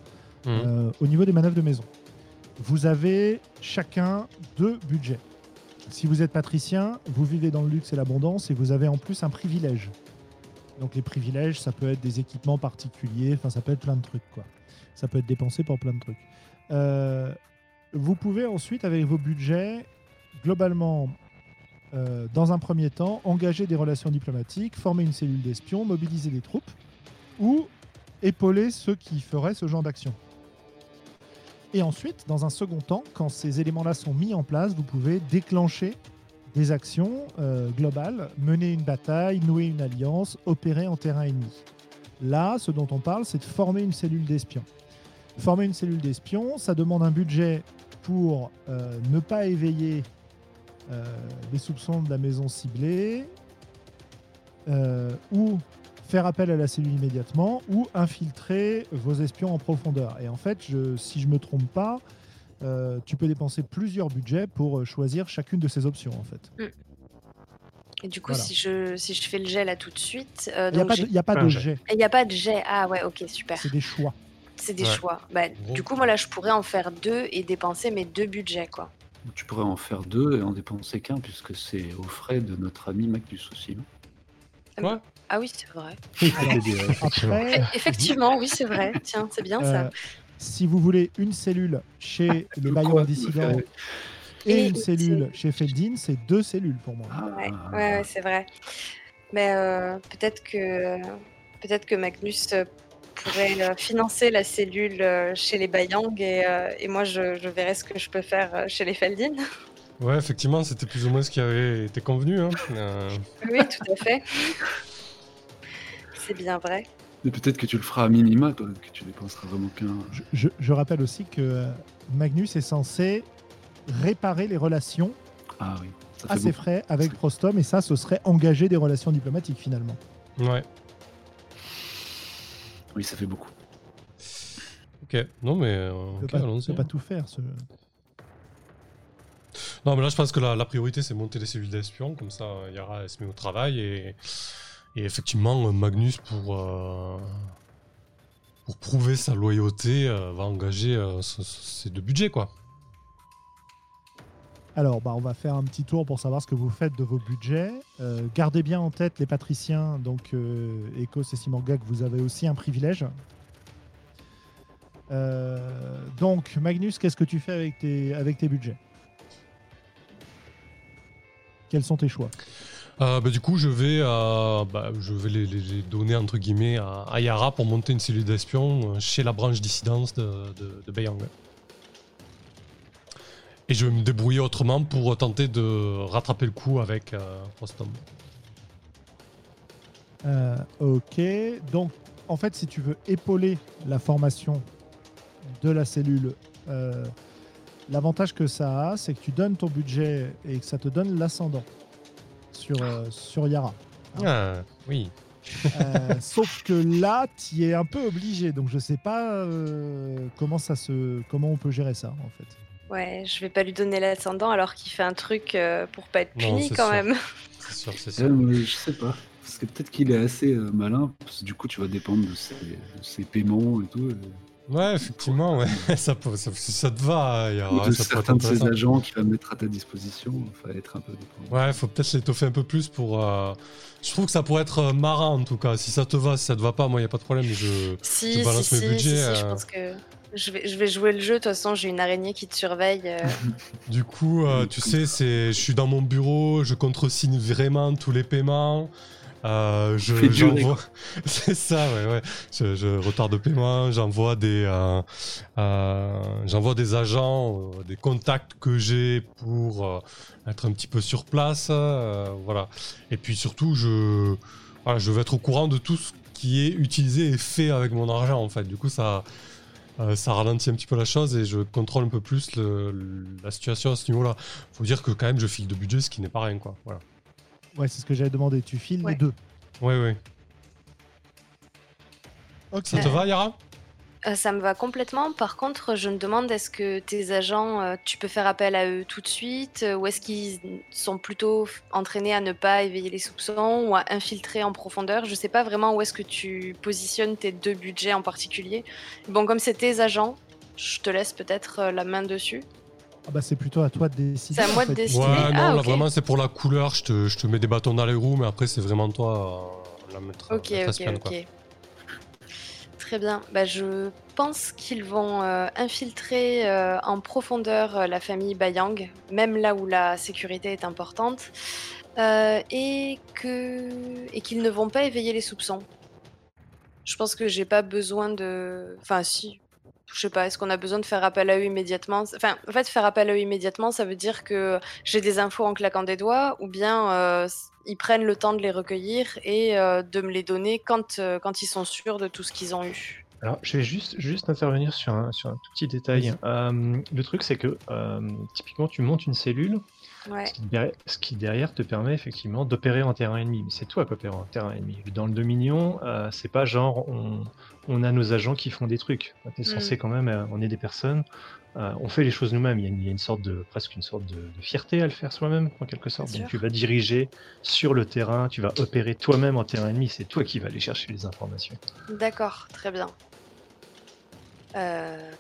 Mhm. Euh, au niveau des manœuvres de maison, vous avez chacun deux budgets. Si vous êtes patricien, vous vivez dans le luxe et l'abondance et vous avez en plus un privilège. Donc les privilèges, ça peut être des équipements particuliers, enfin ça peut être plein de trucs quoi. Ça peut être dépensé pour plein de trucs. Euh, vous pouvez ensuite avec vos budgets, globalement, euh, dans un premier temps, engager des relations diplomatiques, former une cellule d'espions, mobiliser des troupes ou épauler ceux qui feraient ce genre d'action. Et ensuite, dans un second temps, quand ces éléments-là sont mis en place, vous pouvez déclencher des actions euh, globales, mener une bataille, nouer une alliance, opérer en terrain ennemi. Là, ce dont on parle, c'est de former une cellule d'espions. Former une cellule d'espions, ça demande un budget pour euh, ne pas éveiller euh, les soupçons de la maison ciblée, euh, ou faire appel à la cellule immédiatement ou infiltrer vos espions en profondeur. Et en fait, je, si je me trompe pas, euh, tu peux dépenser plusieurs budgets pour euh, choisir chacune de ces options en fait. Et du coup, Voilà. si, je, si je fais le jet là tout de suite, euh, Il n'y a a pas de jet. jet, il n'y a pas de jet. Ah ouais, ok, super. c'est des choix. C'est des Ouais. choix. Bah, du coup, moi là, je pourrais en faire deux et dépenser mes deux budgets, quoi. Tu pourrais en faire deux et en dépenser qu'un, puisque c'est aux frais de notre ami Magnus aussi. non? Quoi Ah oui, c'est vrai. Alors, effectivement. après, Effectivement, oui, c'est vrai. Tiens, c'est bien ça. euh, si vous voulez une cellule chez crois me dissidents faire- et Et une cellule chez Feldin, c'est deux cellules pour moi. Ah, Ouais, ouais, ouais, c'est vrai. Mais euh, peut-être que peut-être que Magnus euh, pourrait euh, financer la cellule euh, chez les Bayang et, euh, et moi je, je verrai ce que je peux faire euh, chez les Feldin. Ouais, effectivement, c'était plus ou moins ce qui avait été convenu. Hein. Euh, Oui, tout à fait. C'est bien vrai. Mais peut-être que tu le feras à minima, toi, que tu dépenseras vraiment qu'un. Je, je- je rappelle aussi que Magnus est censé réparer les relations Ah oui, à ses beaucoup. frais avec Prostom et ça, ce serait engager des relations diplomatiques finalement. ouais. Oui, ça fait beaucoup. Ok. Non, mais euh, On peut ok, pas, pas tout faire. Ce... Non, mais là, je pense que la, la priorité, c'est monter les cellules d'espions. Comme ça, Yara, elle se met au travail. Et, et effectivement, euh, Magnus, pour, euh, pour prouver sa loyauté, euh, va engager euh, ces deux budgets, quoi. Alors, bah, on va faire un petit tour pour savoir ce que vous faites de vos budgets. Euh, gardez bien en tête les patriciens, donc euh, Ecos et Simorga, que vous avez aussi un privilège. Euh, donc, Magnus, qu'est-ce que tu fais avec tes, budgets? Quels sont tes choix? Euh, bah, du coup, je vais, bah, les, donner entre guillemets à, Yara pour monter une cellule d'espion chez la branche dissidence de, de, de Beiyang. Et je vais me débrouiller autrement pour tenter de rattraper le coup avec euh, Frostom. Euh, ok, donc en fait, si tu veux épauler la formation de la cellule, euh, l'avantage que ça a, c'est que tu donnes ton budget et que ça te donne l'ascendant sur, euh, sur Yara. Ah, oui. Euh, sauf que là, tu es un peu obligé, donc je sais pas euh, comment, ça se, comment on peut gérer ça en fait. Ouais, je vais pas lui donner l'ascendant alors qu'il fait un truc euh, pour pas être puni quand sûr. même. C'est sûr, c'est sûr. mais je sais pas. Parce que peut-être qu'il est assez euh, malin, parce que du coup, tu vas dépendre de ses, de ses paiements et tout. Ouais, effectivement, ouais. ça, peut, ça, si ça te va, Yara, ou de ça certains de ses agents qu'il va mettre à ta disposition. Il va être un peu dépendant. Ouais, faut peut-être l'étoffer un peu plus pour. euh, Je trouve que ça pourrait être marrant en tout cas. Si ça te va, si ça te va pas, moi y a pas de problème. Je. Si, Je si, balance si, mes si, budgets, si, je euh. pense que je vais, je vais jouer le jeu. De toute façon, j'ai une araignée qui te surveille. euh, Du coup, euh, tu sais, c'est, je suis dans mon bureau, je contresigne vraiment tous les paiements. Euh, je, j'envoie- c'est ça, ouais, ouais. Je, je retarde de paiement, j'envoie des, euh, euh, j'envoie des agents, euh, des contacts que j'ai pour euh, être un petit peu sur place, euh, voilà. Et puis surtout, je, voilà, je veux être au courant de tout ce qui est utilisé et fait avec mon argent, en fait. Du coup, ça, euh, ça ralentit un petit peu la chose et je contrôle un peu plus le- le- la situation à ce niveau-là. Faut dire que quand même, je file de budget, ce qui n'est pas rien, quoi. Voilà. Ouais, c'est ce que j'avais demandé. Tu files Ouais. les deux. Ouais, ouais. Ok. Ça te va, Yara? Ça me va complètement. Par contre, je me demande est-ce que tes agents, euh, tu peux faire appel à eux tout de suite euh, ou est-ce qu'ils sont plutôt entraînés à ne pas éveiller les soupçons ou à infiltrer en profondeur? Je sais pas vraiment où est-ce que tu positionnes tes deux budgets en particulier. Bon, comme c'est tes agents, je te laisse peut-être euh, la main dessus. Ah bah, c'est plutôt à toi de décider. C'est à moi de décider. Ouais, Ah, non, là ok. vraiment, c'est pour la couleur. Je te, je te mets des bâtons dans les roues, mais après, c'est vraiment toi euh, la maître, Ok, maîtresse ok, ok. Très bien. Bah, je pense qu'ils vont euh, infiltrer euh, en profondeur euh, la famille Bayang, même là où la sécurité est importante, et et qu'ils ne vont pas éveiller les soupçons. Je pense que j'ai pas besoin de. Enfin, si. Je sais pas, est-ce qu'on a besoin de faire appel à eux immédiatement? Enfin, en fait, faire appel à eux immédiatement, ça veut dire que j'ai des infos en claquant des doigts, ou bien euh, ils prennent le temps de les recueillir et euh, de me les donner quand, euh, quand ils sont sûrs de tout ce qu'ils ont eu. Alors, je vais juste, juste intervenir sur un, sur un tout petit détail. Le truc, c'est que typiquement, tu montes une cellule, Ouais. ce qui, derrière, ce qui derrière te permet effectivement d'opérer en terrain ennemi. Mais c'est toi qui opères en terrain ennemi. Dans le Dominion, euh, c'est pas genre on, on a nos agents qui font des trucs. Tu es censé quand même, euh, on est des personnes, euh, on fait les choses nous-mêmes. Il y, a une- il y a une sorte de, presque une sorte de, de fierté à le faire soi-même, en quelque sorte. Bien Donc sûr. tu vas diriger sur le terrain, tu vas opérer toi-même en terrain ennemi. C'est toi qui vas aller chercher les informations. D'accord, très bien. Euh,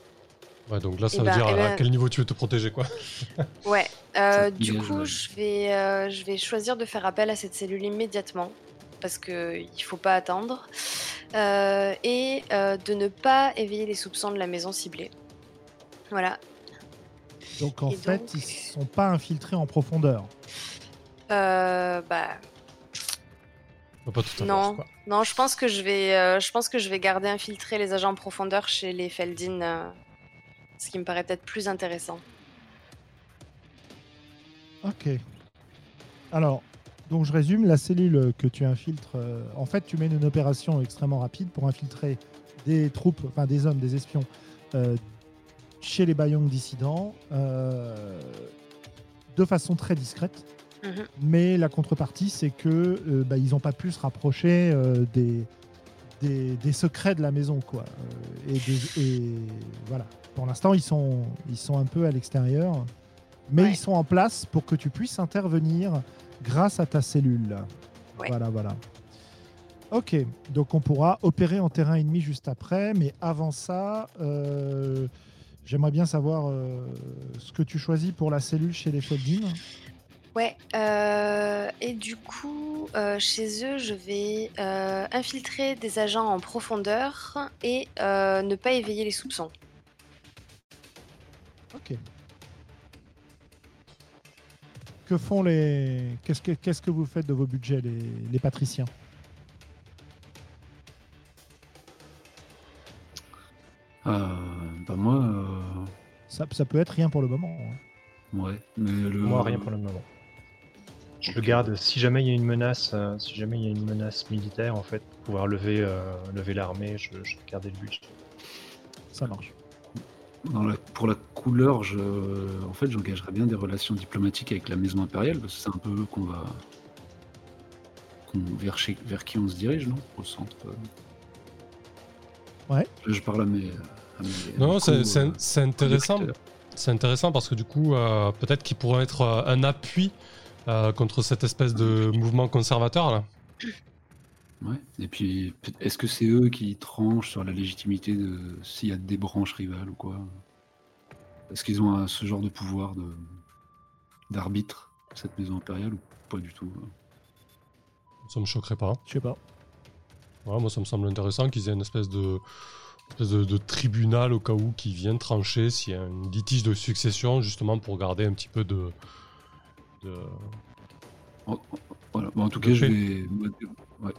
Ouais, donc là, ça Eh veut ben, dire eh à ben- quel niveau tu veux te protéger, quoi. ouais. euh, du bien coup, je vais, euh, je vais choisir de faire appel à cette cellule immédiatement parce que il faut pas attendre Euh, et euh, de ne pas éveiller les soupçons de la maison ciblée. Voilà. Donc en Et fait, donc- ils sont pas infiltrés en profondeur. Euh, bah va pas tout Non. avoir, quoi. Non, je pense que je vais, euh, je pense que je vais garder infiltrer les agents en profondeur chez les Feldin, euh, ce qui me paraît peut-être plus intéressant. Ok. Alors, donc je résume, la cellule que tu infiltres, euh, en fait, tu mènes une opération extrêmement rapide pour infiltrer des troupes, enfin des hommes, des espions, euh, chez les Bayong dissidents, euh, de façon très discrète. Mhm. Mais la contrepartie, c'est que bah, ils n'ont pas pu se rapprocher des, des, des secrets de la maison, quoi. Euh, et, des- et voilà. Pour l'instant, ils sont, ils sont un peu à l'extérieur, mais Ouais. ils sont en place pour que tu puisses intervenir grâce à ta cellule. Ouais. Voilà, voilà. Ok, donc on pourra opérer en terrain ennemi juste après, mais avant ça, euh, j'aimerais bien savoir euh, ce que tu choisis pour la cellule chez les Feldin. Ouais. euh, et du coup, euh, chez eux, je vais euh, infiltrer des agents en profondeur et euh, ne pas éveiller les soupçons. Ok. Que font les. Qu'est-ce que, qu'est-ce que vous faites de vos budgets, les, les patriciens? Euh, bah moi, euh, ça, ça peut être rien pour le moment. hein. ouais, mais le. Moi, rien pour le moment. Je le garde. Si jamais il y a une menace, euh, si jamais il y a une menace militaire, en fait, pour pouvoir lever, euh, lever l'armée, je, je vais garder le budget. Ça marche. Dans la- pour la couleur, je, en fait, j'engagerais bien des relations diplomatiques avec la maison impériale, parce que c'est un peu eux qu'on va. qu'on- vers, chez- vers qui on se dirige, non Au centre. euh. Ouais. Là, je parle à mes. à mes- Non, c'est euh, intéressant. C'est intéressant parce que du coup, euh, peut-être qu'il pourrait être un appui euh, contre cette espèce de mouvement conservateur là. Ouais. Et puis, est-ce que c'est eux qui tranchent sur la légitimité de s'il y a des branches rivales ou quoi? Est-ce qu'ils ont un- ce genre de pouvoir de d'arbitre cette maison impériale ou pas du tout? Ça me choquerait pas. Je sais pas. Ouais, moi, ça me semble intéressant qu'ils aient une espèce de, de, de tribunal au cas où qui viennent trancher s'il y a une litige de succession, justement pour garder un petit peu de. De... En, en- voilà. Bon, en tout cas, je vais. Ouais.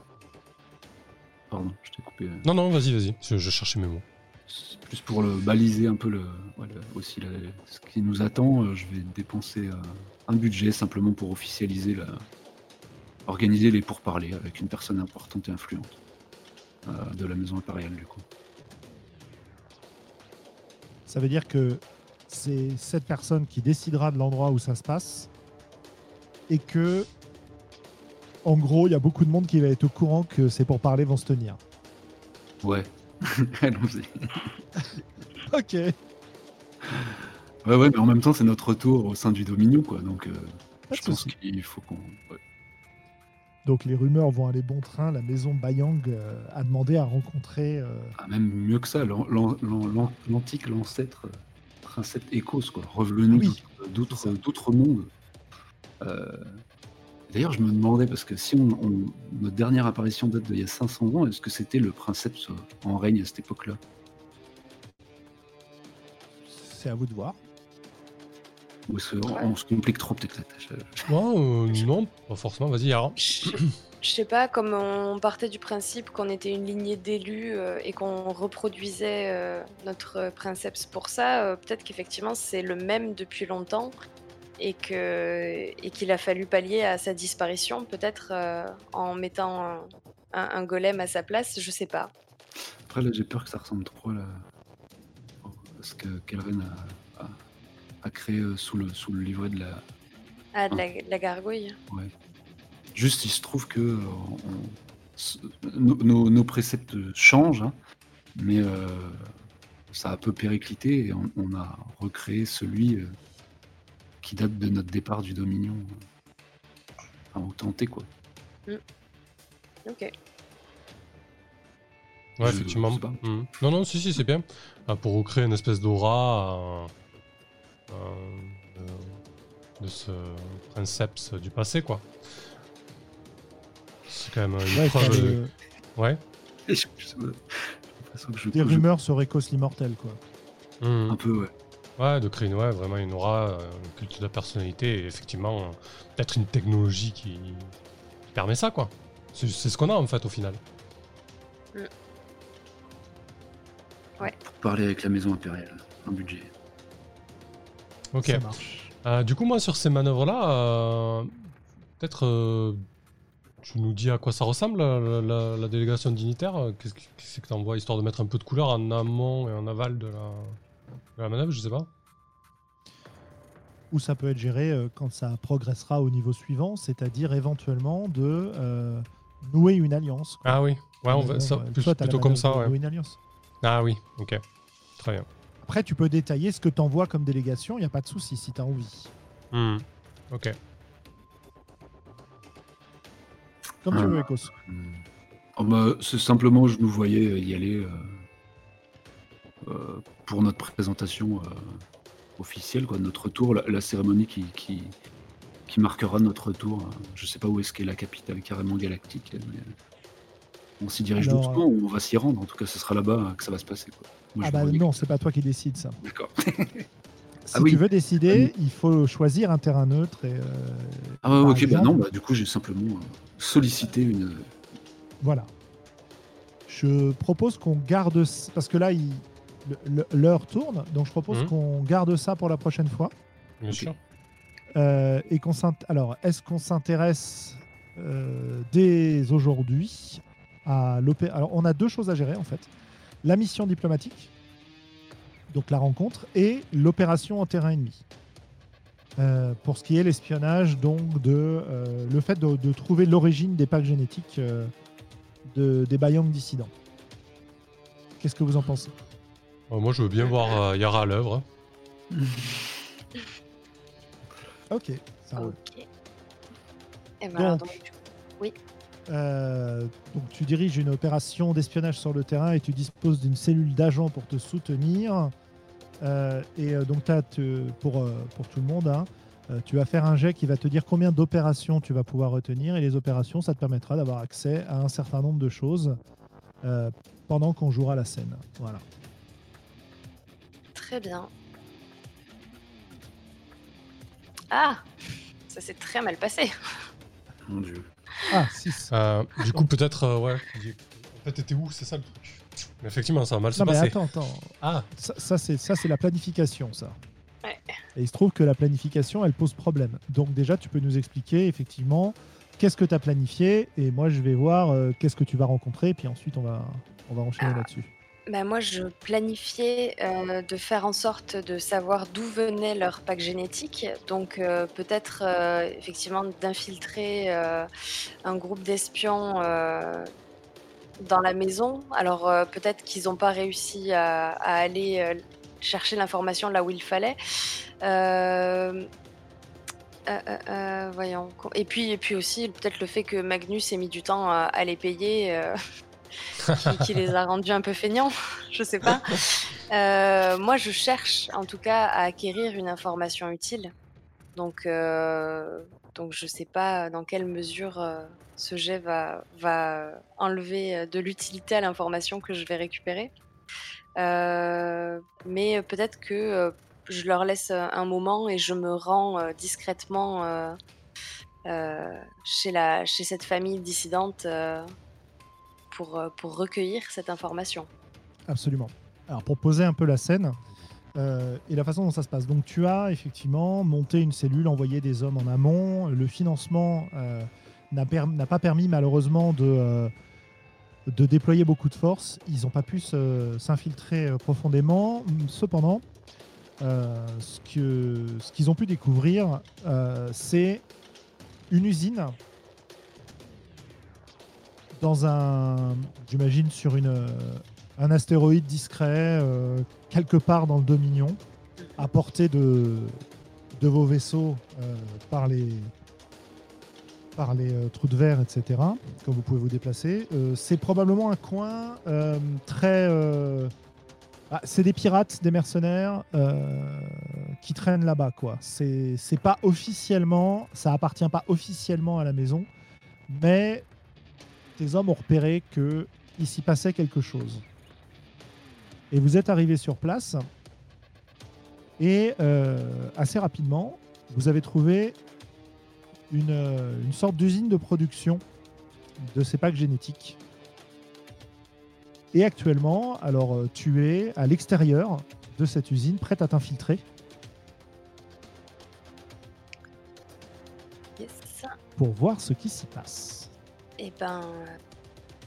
Pardon, je t'ai coupé. Non, non, vas-y, vas-y. Je, je cherchais mes mots. C'est Plus pour le baliser un peu le, aussi la- ce qui nous attend, euh, je vais dépenser euh, un budget simplement pour officialiser la, organiser les pourparlers avec une personne importante et influente euh, de la maison impériale du coup. Ça veut dire que c'est cette personne qui décidera de l'endroit où ça se passe et que, en gros, il y a beaucoup de monde qui va être au courant que ces pourparlers vont se tenir. Ouais. Allons-y. Ok. Ouais, ouais, mais en même temps, c'est notre retour au sein du Dominion, quoi. Donc, euh, je pense qu'il faut qu'on. ouais. Donc les rumeurs vont aller bon train. La maison Bayang euh, a demandé à rencontrer. euh, Ah, même mieux que ça, l'an- l'an- l'an- l'an- l'antique l'ancêtre, Princesse Écos, quoi, revenu Oui, d'outre- d'outre d'outre monde. Euh, D'ailleurs, je me demandais, parce que si on, on- notre dernière apparition date d'il y a 500 ans, est-ce que c'était le princeps euh, en règne à cette époque-là? C'est à vous de voir. Ou est-ce qu'on on se complique trop peut-être la tâche euh, Ouais, euh, non, pas forcément. Vas-y, Yara. Je je sais pas, comme on partait du principe qu'on était une lignée d'élus euh, et qu'on reproduisait euh, notre princeps pour ça, euh, peut-être qu'effectivement c'est le même depuis longtemps et que et qu'il a fallu pallier à sa disparition, peut-être euh, en mettant un, un- un golem à sa place, je sais pas. Après, là, j'ai peur que ça ressemble trop à, la... à ce que Kelren a, a- a créé euh, sous le, sous le livret de la, Ah, de la, la gargouille. Ouais. Juste, il se trouve que euh, on- nos, nos- nos préceptes changent, hein, mais euh, ça a un peu périclité et on, on a recréé celui qui date de notre départ du Dominion. Enfin, ou tenté, quoi. Ok. Ouais, Je- effectivement. je sais pas. Mhm. Non, non, si, si, c'est bien. Ah, pour recréer une espèce d'aura euh, euh, de, de ce princeps du passé, quoi. C'est quand même une Ouais, preuve. enfin, de- le- Ouais. Je- je- j'ai l'impression que je- des je- rumeurs sur Ecos l'immortel, quoi. Mhm. Un peu, ouais. Ouais, de créer une, ouais, vraiment une aura, euh, un culte de la personnalité, et effectivement, euh, peut-être une technologie qui, permet ça, quoi. C'est ce qu'on a, en fait, au final. Pour parler avec la maison impériale, un budget. Ok. Ça marche. Euh, du coup, moi, sur ces manœuvres-là, euh, peut-être euh, tu nous dis à quoi ça ressemble, la, la- la délégation dignitaire? Qu'est-ce que qu'est-ce que t'envoies, histoire de mettre un peu de couleur en amont et en aval de la, de la manœuvre, je sais pas. Ou ça peut être géré euh, quand ça progressera au niveau suivant, c'est-à-dire éventuellement de euh, nouer une alliance. quoi. Ah oui, ouais, on va, euh, plus- toi, t'as la plutôt comme manœuvre ça, de ouais. nouer une alliance. Ah oui, ok. Très bien. Après, tu peux détailler ce que tu envoies comme délégation, il n'y a pas de souci si tu as envie. Hmm. Ok. Comme tu Ah. veux, Ecos. Oh, bah, c'est simplement, je nous voyais y aller euh, pour notre présentation euh, officielle, quoi, notre retour, la, la cérémonie qui, qui, qui marquera notre retour. euh, je sais pas où est-ce qu'est la capitale carrément galactique, mais on s'y dirige Alors, doucement ou on va s'y rendre. En tout cas, ce sera là-bas euh, que ça va se passer. Quoi. Moi, Ah bah non, c'est pas toi qui décide ça. D'accord. Si Ah oui. tu veux décider, il faut choisir un terrain neutre. Et, euh, Ah ouais, ok, bah non, bah du coup j'ai simplement euh, sollicité une. Voilà. Je propose qu'on garde. Parce que là, il- l'heure tourne. Donc, je propose Mhm. qu'on garde ça pour la prochaine fois. Bien sûr. Euh, et qu'on s'int- Alors, est-ce qu'on s'intéresse euh, dès aujourd'hui à l'opé... Alors, on a deux choses à gérer en fait la mission diplomatique, donc la rencontre, et l'opération en terrain ennemi. Euh, pour ce qui est l'espionnage, donc de euh, le fait de, de trouver l'origine des packs génétiques euh, de, des Bayang dissidents. Qu'est-ce que vous en pensez? Euh, moi, je veux bien voir euh, Yara à l'œuvre. Ok, ça roule. Ok. Et ben, alors, Donc. donc, coup, Euh, donc tu diriges une opération d'espionnage sur le terrain et tu disposes d'une cellule d'agents pour te soutenir. Euh, et donc te- pour, pour tout le monde, hein, tu vas faire un jet qui va te dire combien d'opérations tu vas pouvoir retenir. Et les opérations, ça te permettra d'avoir accès à un certain nombre de choses euh, pendant qu'on jouera la scène. Voilà. Très bien. Ah Ça s'est très mal passé. Mon dieu. Ah, 6. Euh, du coup, peut-être, euh, ouais. En fait, t'étais où? C'est ça le truc. Mais effectivement, ça va mal se Non mais attends, attends. Ah, Ça, ça, c'est ça c'est la planification ça. Ouais. Et il se trouve que la planification elle pose problème. Donc déjà tu peux nous expliquer effectivement qu'est-ce que tu as planifié et moi je vais voir euh, qu'est-ce que tu vas rencontrer et puis ensuite on va on va enchaîner Ah. là-dessus. Bah, moi, je planifiais euh, de faire en sorte de savoir d'où venait leur pack génétique. Donc, euh, peut-être euh, effectivement d'infiltrer un groupe d'espions dans la maison. Alors, peut-être qu'ils n'ont pas réussi à, aller chercher l'information là où il fallait. Voyons. Et puis, et puis aussi, peut-être le fait que Magnus ait mis du temps à, les payer. Qui, les a rendus un peu feignants, je sais pas. Euh, moi, je cherche en tout cas à acquérir une information utile. Donc, euh, donc je sais pas dans quelle mesure euh, ce jet va, enlever euh, de l'utilité à l'information que je vais récupérer. Mais peut-être que je leur laisse un moment et je me rends discrètement chez, la, chez cette famille dissidente pour, euh, pour recueillir cette information. Absolument. Alors pour poser un peu la scène euh, et la façon dont ça se passe. Donc tu as effectivement monté une cellule, envoyé des hommes en amont. Le financement euh, n'a pas permis malheureusement de, déployer beaucoup de force. Ils n'ont pas pu s'infiltrer profondément. Cependant, ce qu'ils ont pu découvrir, c'est une usine dans un, j'imagine, sur une, euh, un astéroïde discret, euh, quelque part dans le Dominion, à portée de, de vos vaisseaux euh, par les, par les trous de verre, etc., comme vous pouvez vous déplacer. C'est probablement un coin très... ah, c'est des pirates, des mercenaires qui traînent là-bas, quoi. C'est pas officiellement, ça appartient pas officiellement à la maison, mais tes hommes ont repéré que il s'y passait quelque chose. Et vous êtes arrivé sur place et euh, assez rapidement, vous avez trouvé une, euh, une sorte d'usine de production de ces packs génétiques. Et actuellement, alors euh, tu es à l'extérieur de cette usine, prête à t'infiltrer. Yes. pour voir ce qui s'y passe. Et ben,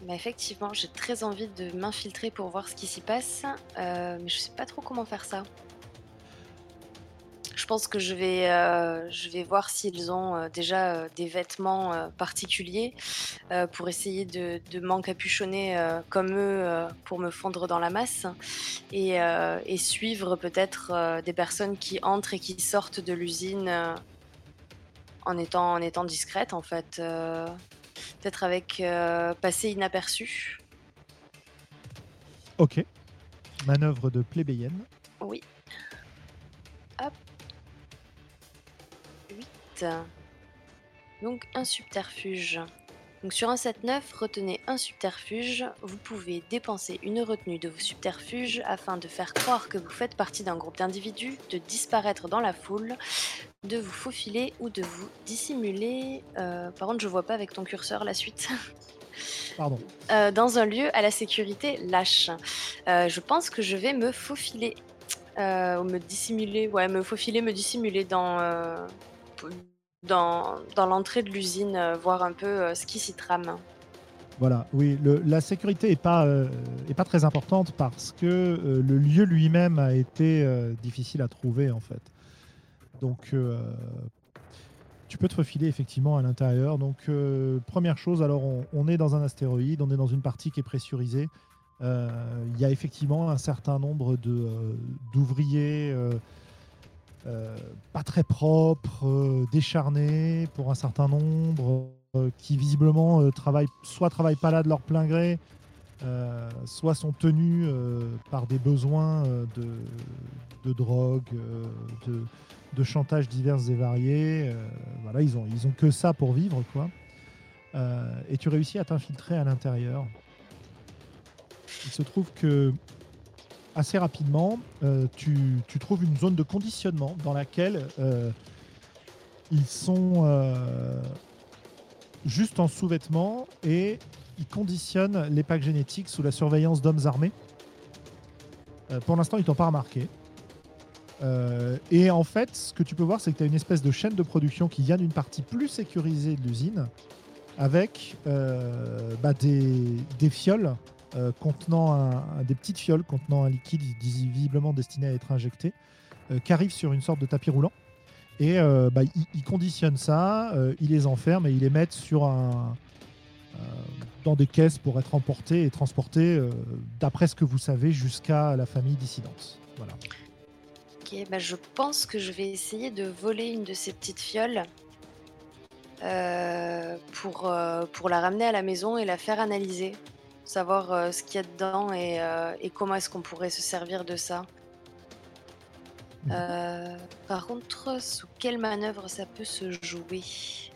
bah, effectivement, j'ai très envie de m'infiltrer pour voir ce qui s'y passe, euh, mais je sais pas trop comment faire ça. Je pense que je vais, euh, voir s'ils ont euh, déjà euh, des vêtements euh, particuliers euh, pour essayer de, m'encapuchonner euh, comme eux euh, pour me fondre dans la masse et, euh, suivre peut-être euh, des personnes qui entrent et qui sortent de l'usine euh, en étant, en étant discrète en fait. Peut-être avec euh, passer inaperçu. Ok. Manœuvre de plébéienne. Oui. Hop. 8. Donc un subterfuge. Donc sur un 7-9, retenez un subterfuge. Vous pouvez dépenser une retenue de vos subterfuges afin de faire croire que vous faites partie d'un groupe d'individus, de disparaître dans la foule, de vous faufiler ou de vous dissimuler. Euh, par contre, je vois pas avec ton curseur la suite. Pardon. Euh, dans un lieu à la sécurité lâche. Euh, je pense que je vais me faufiler. Ou me dissimuler. Ouais, me faufiler, me dissimuler dans, dans, dans l'entrée de l'usine, voir un peu ce qui s'y trame. Voilà, oui, le- la sécurité n'est pas, euh, est pas très importante parce que euh, le lieu lui-même a été euh, difficile à trouver en fait. Donc, euh, tu peux te refiler effectivement à l'intérieur. Donc, euh, première chose, alors on, est dans un astéroïde, on est dans une partie qui est pressurisée. Euh, Il y a effectivement un certain nombre d'ouvriers pas très propres, euh, décharnés pour un certain nombre, qui visiblement travaillent, soit travaillent pas là de leur plein gré, soit sont tenus par des besoins de, de drogue, de, de chantage divers et variés. euh, voilà, ils ont, ils que ça pour vivre, quoi. Euh, et tu réussis à t'infiltrer à l'intérieur. Il se trouve que assez rapidement, euh, tu, tu trouves une zone de conditionnement dans laquelle ils sont juste en sous-vêtements et ils conditionnent les packs génétiques sous la surveillance d'hommes armés. Pour l'instant, ils t'ont pas remarqué. Euh, et en fait, ce que tu peux voir, c'est que tu as une espèce de chaîne de production qui vient d'une partie plus sécurisée de l'usine, avec euh, bah, des, fioles euh, contenant un- des petites fioles contenant un liquide visiblement destiné à être injecté, qui arrivent sur une sorte de tapis roulant. Et bah, ils, ils conditionnent ça, ils les enferment et ils les mettent sur un, dans des caisses pour être emportés et transportés, d'après ce que vous savez, jusqu'à la famille dissidente. Voilà. Ok, bah je pense que je vais essayer de voler une de ces petites fioles euh, pour, euh, pour la ramener à la maison et la faire analyser. Savoir euh, ce qu'il y a dedans et, et comment est-ce qu'on pourrait se servir de ça. Par contre, sous quelle manœuvre ça peut se jouer?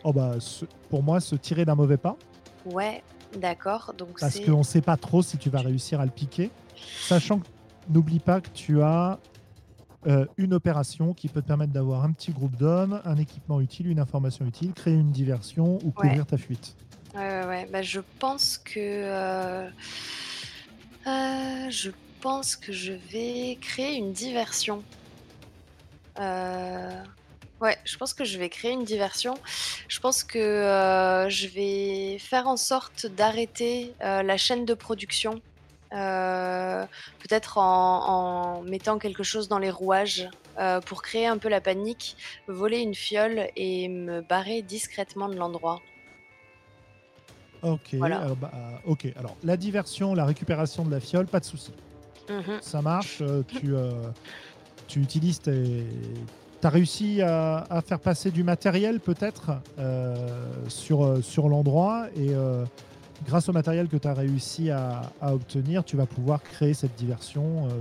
Oh bah, ce- pour moi, se tirer d'un mauvais pas, Ouais, d'accord. Donc parce c'est qu'on ne sait pas trop si tu vas réussir à le piquer, sachant que n'oublie pas que tu as euh, une opération qui peut te permettre d'avoir un petit groupe d'hommes, un équipement utile, une information utile, créer une diversion ou couvrir ta fuite. Ouais, ouais. Bah, je pense que. euh, euh, je pense que je vais créer une diversion. Ouais, je pense que je vais créer une diversion. Je pense que je vais faire en sorte d'arrêter la chaîne de production. Euh, Peut-être en, en mettant quelque chose dans les rouages euh, pour créer un peu la panique, voler une fiole et me barrer discrètement de l'endroit. Ok, Voilà. alors, bah, euh, ok. Alors la diversion, la récupération de la fiole, pas de souci. Mhm. Ça marche. tu, euh, tu utilises tes. Tu as réussi à, à faire passer du matériel peut-être euh, sur, sur l'endroit et euh, grâce au matériel que tu as réussi à, à obtenir, tu vas pouvoir créer cette diversion. euh,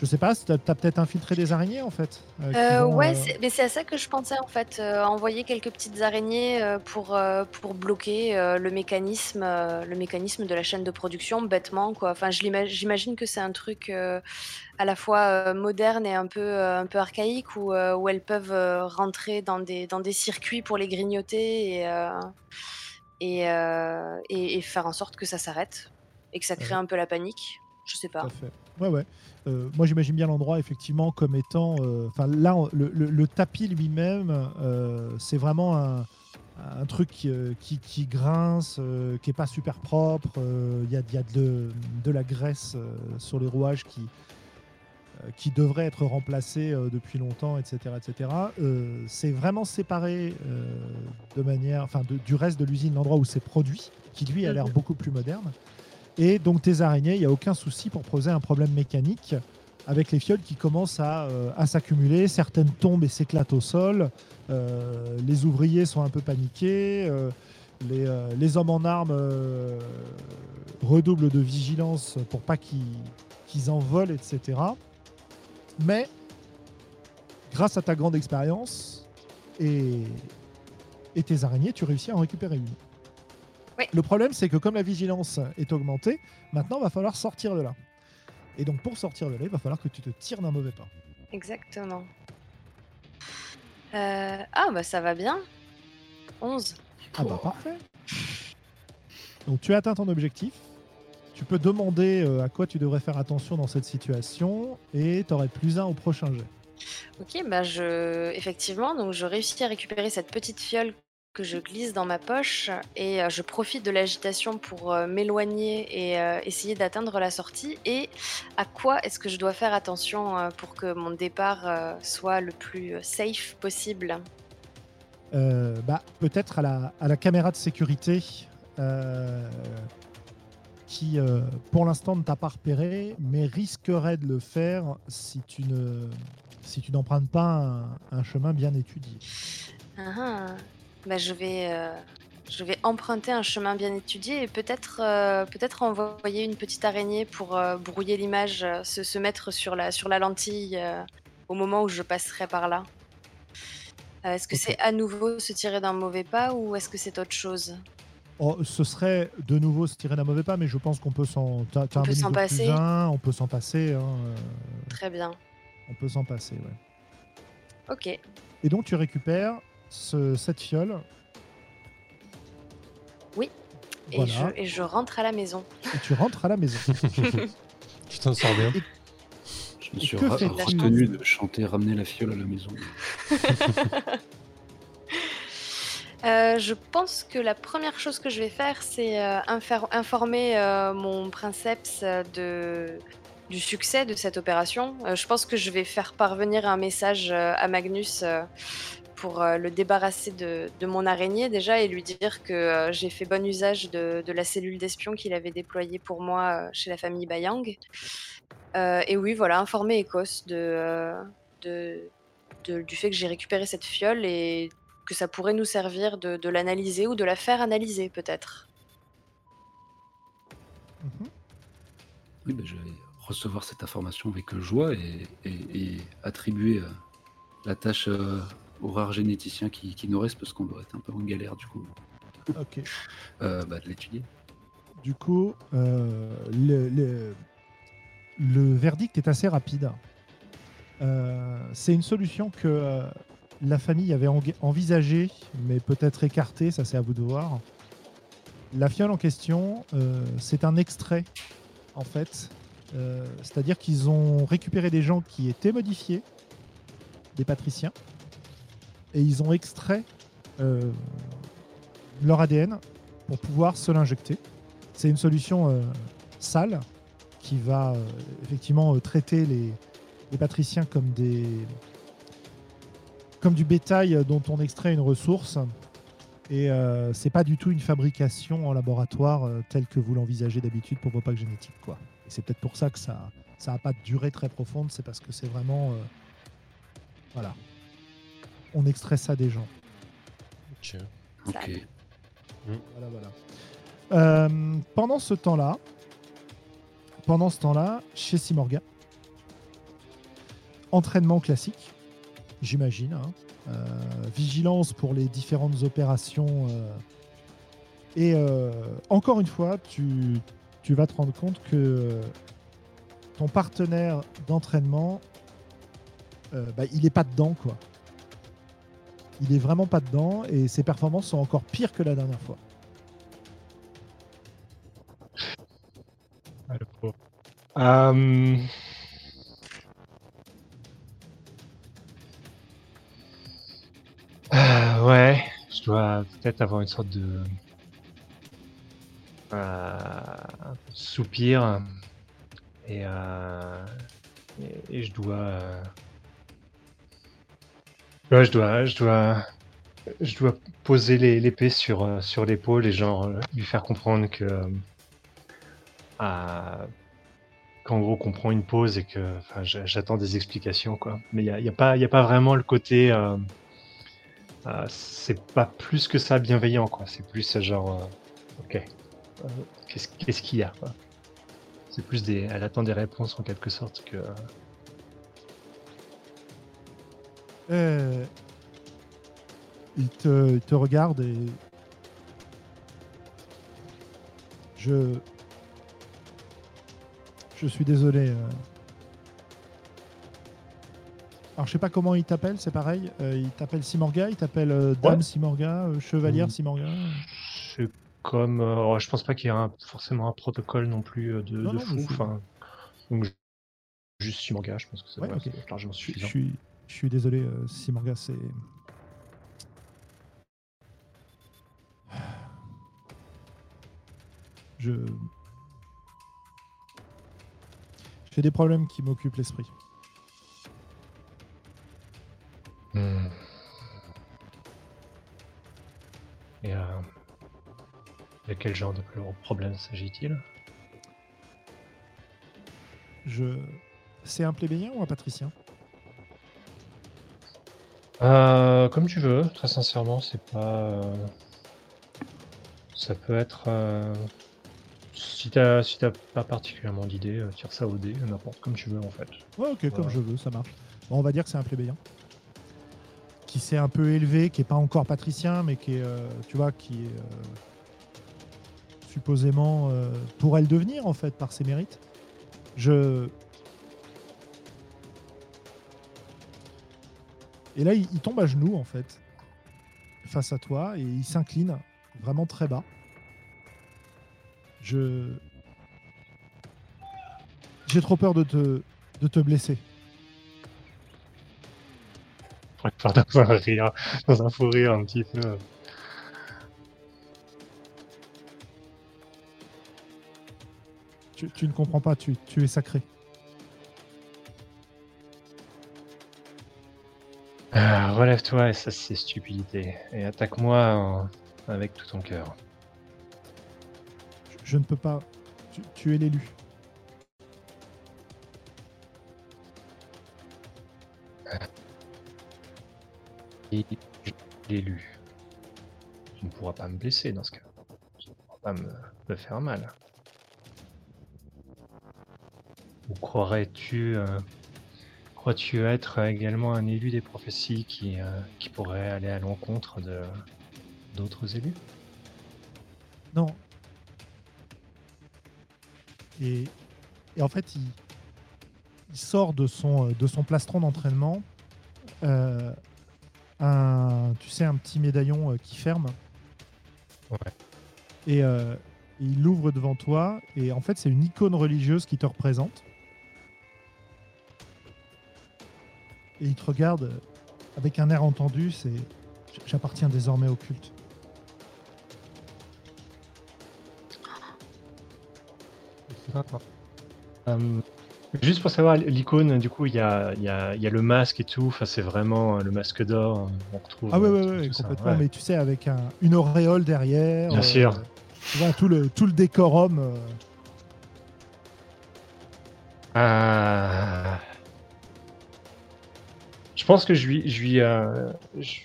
je sais pas, tu as, peut-être infiltré des araignées en fait euh, Euh, vont, ouais, euh, mais c'est à ça que je pensais en fait, euh, envoyer quelques petites araignées pour, pour bloquer le mécanisme, le mécanisme de la chaîne de production, bêtement quoi. Enfin, j'imagine que c'est un truc à la fois moderne et un peu, un peu archaïque où, où elles peuvent rentrer dans des, dans des circuits pour les grignoter et, et, euh, et, et faire en sorte que ça s'arrête et que ça crée Ouais. un peu la panique. Je sais Tout pas. à fait. Ouais, ouais. Euh, moi, j'imagine bien l'endroit effectivement comme étant. euh, Enfin, là, on- le, le- le tapis lui-même, c'est vraiment un, un truc qui, qui, qui grince, qui est pas super propre. Il y a, y a de, de la graisse sur les rouages qui qui devrait être remplacée euh, depuis longtemps, etc., etc. Euh, c'est vraiment séparé euh, de manière, enfin, de- du reste de l'usine, l'endroit où c'est produit, qui lui a l'air Mhm. beaucoup plus moderne. Et donc tes araignées, il n'y a aucun souci pour poser un problème mécanique avec les fioles qui commencent à, euh, à s'accumuler. Certaines tombent et s'éclatent au sol. Euh, les ouvriers sont un peu paniqués. euh, les, les hommes en armes redoublent de vigilance pour pas qu'ils qu'ils en volent, etc. Mais grâce à ta grande expérience et, et tes araignées, tu réussis à en récupérer une. Oui. Le problème, c'est que comme la vigilance est augmentée, maintenant, il va falloir sortir de là. Et donc, pour sortir de là, il va falloir que tu te tires d'un mauvais pas. Exactement. Euh, Ah, bah ça va bien. 11. Ah bah parfait. Donc tu as atteint ton objectif. Tu peux demander euh, à quoi tu devrais faire attention dans cette situation et tu aurais plus un au prochain jet. Ok, bah je. Effectivement, donc je réussis à récupérer cette petite fiole que je glisse dans ma poche et euh, je profite de l'agitation pour euh, m'éloigner et essayer d'atteindre la sortie. Et à quoi est-ce que je dois faire attention pour que mon départ soit le plus safe possible? Euh, bah, peut-être à la, à la caméra de sécurité euh, qui, euh, pour l'instant, ne t'a pas repéré, mais risquerait de le faire si tu ne si tu n'empruntes pas un, un chemin bien étudié. Ah ah. Bah, je vais, euh, je vais emprunter un chemin bien étudié et peut-être, euh, peut-être envoyer une petite araignée pour brouiller l'image, se, se mettre sur la, sur la lentille au moment où je passerai par là. Est-ce que c'est à nouveau se tirer d'un mauvais pas ou est-ce que c'est autre chose? Oh, ce serait de nouveau se tirer d'un mauvais pas, mais je pense qu'on peut s'en. t'as- t'as On un peut s'en passer. un, on peut s'en passer. hein, Très bien. on peut s'en passer, ouais. Ok. Et donc tu récupères ce- cette fiole. Oui. Et, je, et je rentre à la maison. Et tu rentres à la maison. Tu t'en sors bien. Je me suis ra- retenu de chanter Ramener la fiole à la maison. Euh, je pense que la première chose que je vais faire, c'est euh, informer euh, mon princeps de, du succès de cette opération. Je pense que je vais faire parvenir un message à Magnus pour le débarrasser de, de mon araignée déjà et lui dire que j'ai fait bon usage de, de la cellule d'espion qu'il avait déployée pour moi chez la famille Bayang. Et oui, voilà, informer euh, de, de- du fait que j'ai récupéré cette fiole et que ça pourrait nous servir de, de l'analyser ou de la faire analyser peut-être. Mhm. Oui, ben, je vais recevoir cette information avec joie et, et- et attribuer euh, la tâche euh, au rare généticien qui, qui nous reste parce qu'on doit être un peu en galère du coup Ok. euh, bah, de l'étudier. Du coup, euh, le, le- le verdict est assez rapide. Euh, c'est une solution que euh, la famille avait envisagée, mais peut-être écartée, ça c'est à vous de voir. La fiole en question, euh, c'est un extrait, en fait. Euh, C'est-à-dire qu'ils ont récupéré des gens qui étaient modifiés, des patriciens, et ils ont extrait euh, leur ADN pour pouvoir se l'injecter. C'est une solution sale qui va effectivement traiter les patriciens comme des comme du bétail dont on extrait une ressource. Et euh, c'est pas du tout une fabrication en laboratoire euh, telle que vous l'envisagez d'habitude pour vos packs génétiques. Quoi. Et c'est peut-être pour ça que ça ça n'a pas de durée très profonde. C'est parce que c'est vraiment euh, voilà. On extrait ça des gens. Ok. Ok. Voilà, voilà. Euh, pendant ce temps-là, pendant ce temps-là, chez Simorga, entraînement classique, j'imagine. hein. Euh, vigilance pour les différentes opérations. euh, et euh, encore une fois, tu, tu vas te rendre compte que ton partenaire d'entraînement, bah, il est pas dedans, quoi. Il est vraiment pas dedans et ses performances sont encore pires que la dernière fois. Ah, je dois peut-être avoir une sorte de euh, soupir et, euh, euh, je dois je dois je dois poser l'épée sur sur l'épaule et genre lui faire comprendre que qu'en gros qu'on prend une pause et que j'attends des explications quoi. Mais il n'y y a, pas- a pas vraiment le côté euh, c'est pas plus que ça bienveillant quoi. C'est plus euh, genre euh, ok qu'est-ce qu'il y a. C'est plus des elle attend des réponses en quelque sorte que il, te, il te regarde et Je. Je suis désolé. Alors, je sais pas comment il t'appelle, c'est pareil. Euh, il t'appelle Simorga, il t'appelle euh, Dame Ouais. Simorga, euh, Chevalière Mm. Simorga. C'est comme. alors, je pense pas qu'il y ait un- forcément un protocole non plus de, Non, de non, fou. Enfin, donc, juste Simorga, je pense que ça Ouais, va, ok. c'est largement Je, je suffisant. suis, je suis désolé, Simorga, c'est. Je. J'ai des problèmes qui m'occupent l'esprit. Hmm. Et euh, de quel genre de problème s'agit-il? Je... C'est un plébéien ou un patricien? Euh, Comme tu veux, très sincèrement, c'est pas. euh, Ça peut être. euh, Si t'as si t'as pas particulièrement d'idée, euh, tire ça au dé, n'importe comme tu veux en fait. Ouais, ok, comme je veux, ça marche. Bon, on va dire que c'est un plébéien. Qui s'est un peu élevé, qui est pas encore patricien, mais qui est, euh, tu vois, qui est euh, supposément euh, pourrait le devenir en fait par ses mérites. Je. Et là, il, il tombe à genoux en fait face à toi et il s'incline vraiment très bas. Je. J'ai trop peur de te, de te blesser. Dans un rire, dans un faux rire un petit peu. Tu, tu ne comprends pas, tu, tu es sacré. Ah, Relève-toi et ça c'est stupidité. Et attaque-moi euh, avec tout ton cœur. Je, je ne peux pas. Tu, tu es l'élu. Et. Tu ne pourras pas me blesser dans ce cas. Tu ne pourras pas me, faire mal. Ou croirais-tu euh, crois-tu être également un élu des prophéties qui, euh, qui pourrait aller à l'encontre de d'autres élus? Non. Et, et en fait, il, sort de son, de son plastron d'entraînement euh, un, tu sais, un petit médaillon euh, qui ferme. Ouais. Et euh, il l'ouvre devant toi. Et en fait, c'est une icône religieuse qui te représente. Et il te regarde euh, avec un air entendu. C'est J'appartiens désormais au culte. Juste pour savoir, l'icône, du coup, il y a, il y, a, il y a le masque et tout. Enfin, c'est vraiment euh, le masque d'or. euh, On retrouve. Ah ouais, euh, ouais, ouais, complètement. ouais. Mais tu sais, avec un, une auréole derrière. Bien sûr. Tu vois, tout le, tout le décorum. euh, Ah. Je pense que je lui, je lui, euh, je,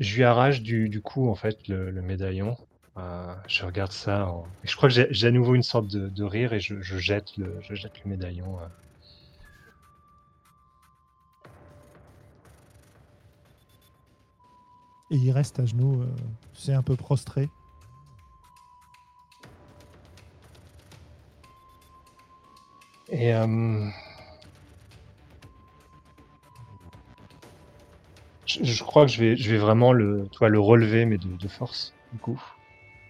je lui arrache du, du coup en fait le, le médaillon. Euh, je regarde ça. en- Je crois que j'ai j'ai à nouveau une sorte de, de rire et je, je jette le, je jette le médaillon. euh. Et il reste à genoux, euh, tu sais, un peu prostré. Et euh, je, je crois que je vais, je vais vraiment le, tu vois, le relever, mais de, de force, du coup.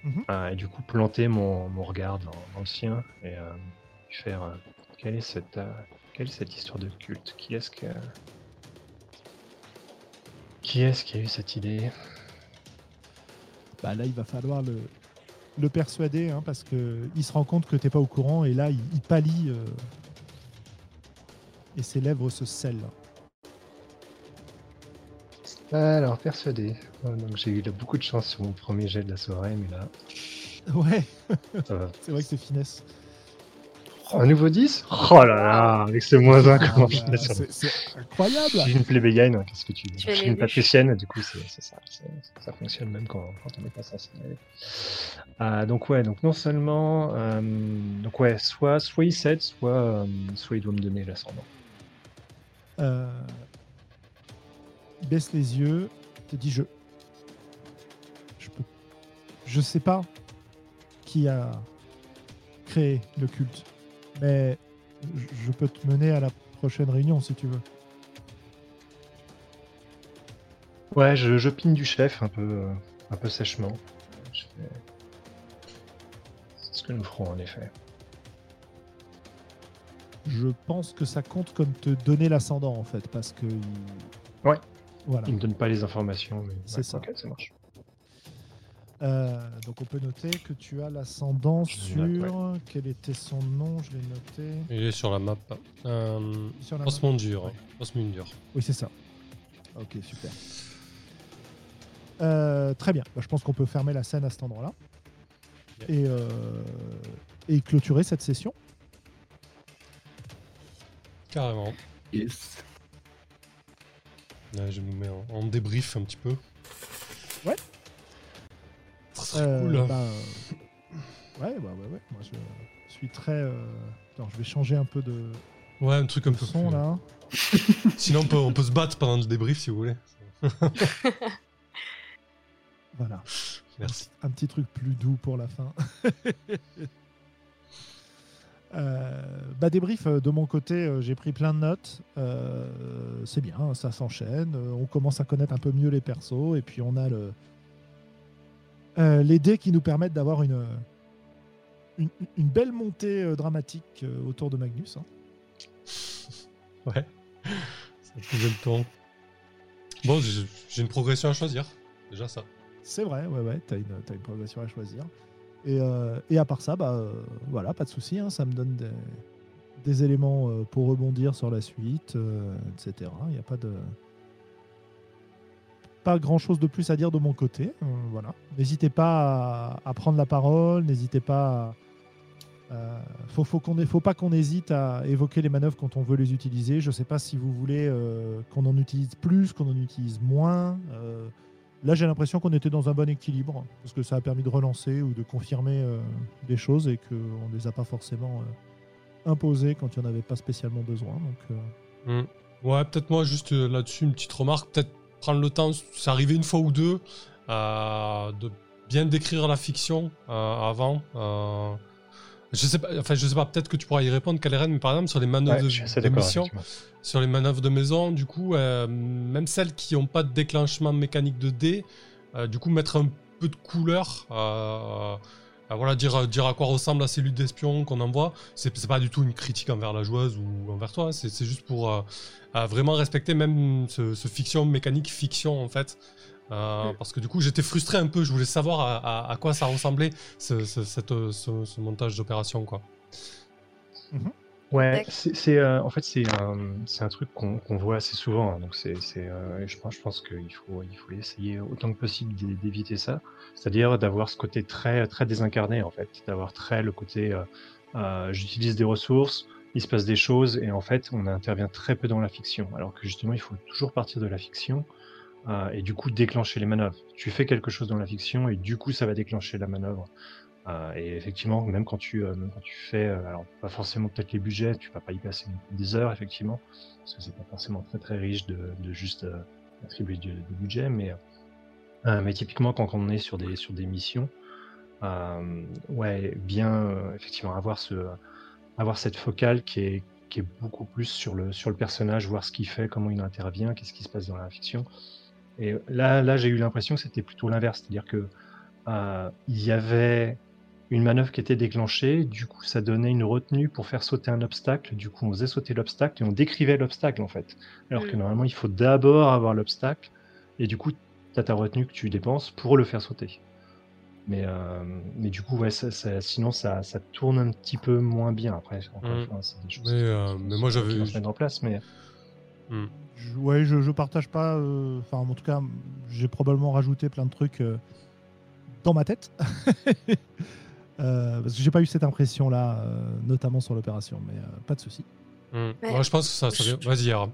Mhm. Euh, et du coup, planter mon, mon regard dans, dans le sien et euh, faire. euh, quelle, est cette, euh, quelle est cette histoire de culte? Qui est-ce que. Qui est-ce qui a eu cette idée? Bah là, il va falloir le, le persuader hein, parce que il se rend compte que t'es pas au courant et là, il, il pâlit euh, et ses lèvres se scellent. Alors, persuadé. Ouais, donc, j'ai eu beaucoup de chance sur mon premier jet de la soirée, mais là, Ouais, c'est vrai que c'est finesse. Un nouveau 10 Oh là là, avec ce moins 1, Ah, comment bah, sur c'est c'est incroyable. Je suis une plébéienne, qu'est-ce que tu veux? Je suis une patricienne, du coup, c'est ça, ça fonctionne même quand, quand on n'est pas censé. Euh, donc ouais, donc non seulement, euh, donc ouais, soit soit il cède, soit euh, soit il doit me donner l'ascendant. Euh, baisse les yeux, te dit je. Je peux. Je sais pas qui a créer le culte. Mais je- peux te mener à la prochaine réunion si tu veux. Ouais, je, je pine du chef un peu, euh, un peu sèchement. Je C'est ce que nous ferons en effet. Je pense que ça compte comme te donner l'ascendant en fait, parce que. il- Ouais. Voilà. Il me donne pas les informations, mais C'est ouais, ça. ok, ça marche. Euh, donc on peut noter que tu as l'ascendant sur. Quel était son nom Je l'ai noté. Il est sur la map. Euh, Sur la Osmondur. Ouais. Osmundur. Oui, c'est ça. Ok, super. Euh, très bien. Bah, je pense qu'on peut fermer la scène à cet endroit-là. Et, euh, et clôturer cette session. Carrément. Yes. Ouais, je nous mets en, en débrief un petit peu. Ouais. Ça Euh, cool. bah, euh, ouais, bah, ouais, ouais. Moi, je suis très. euh, Attends, je vais changer un peu de, Ouais, un truc de peu son là. Sinon, on peut, on peut se battre pendant le débrief si vous voulez. Voilà. Merci. un petit truc plus doux pour la fin. Euh, bah débrief de mon côté, j'ai pris plein de notes. Euh, c'est bien, ça s'enchaîne. On commence à connaître un peu mieux les persos et puis on a le euh, les dés qui nous permettent d'avoir une, une une belle montée euh, dramatique euh, autour de Magnus. hein. Ouais. Ça faisait le tour. Bon, j'ai une progression à choisir. Déjà ça. C'est vrai, ouais, ouais, t'as une, une progression à choisir. Et, et à part ça, bah voilà, pas de souci, hein, ça me donne des, des éléments pour rebondir sur la suite, etc. Il n'y a pas de pas grand chose de plus à dire de mon côté. euh, voilà. N'hésitez pas à, prendre la parole, n'hésitez pas à- faut, faut, qu'on faut pas qu'on hésite à évoquer les manœuvres quand on veut les utiliser. Je sais pas si vous voulez euh, qu'on en utilise plus, qu'on en utilise moins. euh, Là, j'ai l'impression qu'on était dans un bon équilibre, parce que ça a permis de relancer ou de confirmer euh, des choses et qu'on ne les a pas forcément euh, imposées quand il n'y en avait pas spécialement besoin. Donc, euh, Hmm. Ouais, peut-être moi, juste euh, là-dessus, une petite remarque. Peut-être prendre le temps, c'est arrivé une fois ou deux, euh, de bien décrire la fiction euh, avant. euh. je sais pas, enfin, je sais pas, peut-être que tu pourras y répondre, Caleren, mais par exemple, sur les manœuvres Ouais, de, mission, sur les manœuvres de maison, du coup, euh, même celles qui n'ont pas de déclenchement mécanique de dés, euh, du coup, mettre un peu de couleur, euh, voilà, dire, dire à quoi ressemble la cellule d'espion qu'on envoie, c'est c'est pas du tout une critique envers la joueuse ou envers toi, c'est c'est juste pour euh, euh, vraiment respecter même ce, ce fiction mécanique fiction en fait. Euh, Parce que du coup, j'étais frustré un peu, je voulais savoir à, à- à quoi ça ressemblait ce, ce- cette, euh, ce- ce montage d'opération, quoi. Ouais, c'est euh, en fait c'est un, un truc qu'on voit assez souvent. hein, donc c'est euh, je pense je pense qu'il faut il faut essayer autant que possible d'é- d'éviter ça. C'est-à-dire d'avoir ce côté très très désincarné en fait, d'avoir très le côté euh, euh, j'utilise des ressources, il se passe des choses et en fait on intervient très peu dans la fiction. Alors que justement il faut toujours partir de la fiction euh, et du coup déclencher les manœuvres. Tu fais quelque chose dans la fiction et du coup ça va déclencher la manœuvre. Euh, et effectivement, même quand tu, euh, quand tu fais, euh, alors pas forcément peut-être les budgets, tu vas pas y passer des heures effectivement, parce que c'est pas forcément très très riche de, de juste euh, attribuer du, budget, mais mais typiquement quand on est sur des sur des missions, ouais, bien effectivement avoir ce avoir cette focale qui est qui est beaucoup plus sur le sur le personnage, voir ce qu'il fait, comment il intervient, qu'est-ce qui se passe dans la fiction. Et là là j'ai eu l'impression que c'était plutôt l'inverse, c'est-à-dire que il y avait une manœuvre qui était déclenchée, du coup ça donnait une retenue pour faire sauter un obstacle, du coup on faisait sauter l'obstacle et on décrivait l'obstacle en fait. Alors que Mm. normalement il faut d'abord avoir l'obstacle et du coup tu as ta retenue que tu dépenses pour le faire sauter. Mais, euh, mais du coup, ouais, ça, ça- sinon ça, ça tourne un petit peu moins bien après. Encore une Mm. fois, c'est des choses Mais, euh, mais moi, qui j'avais. en place, mais je, ouais, je, je partage pas. euh, Enfin, en tout cas, j'ai probablement rajouté plein de trucs euh, dans ma tête. Euh, parce que j'ai pas eu cette impression-là, euh, notamment sur l'opération, mais euh, pas de souci. Hmm. Moi, je pense que ça, ça vient. Vas-y, Yara.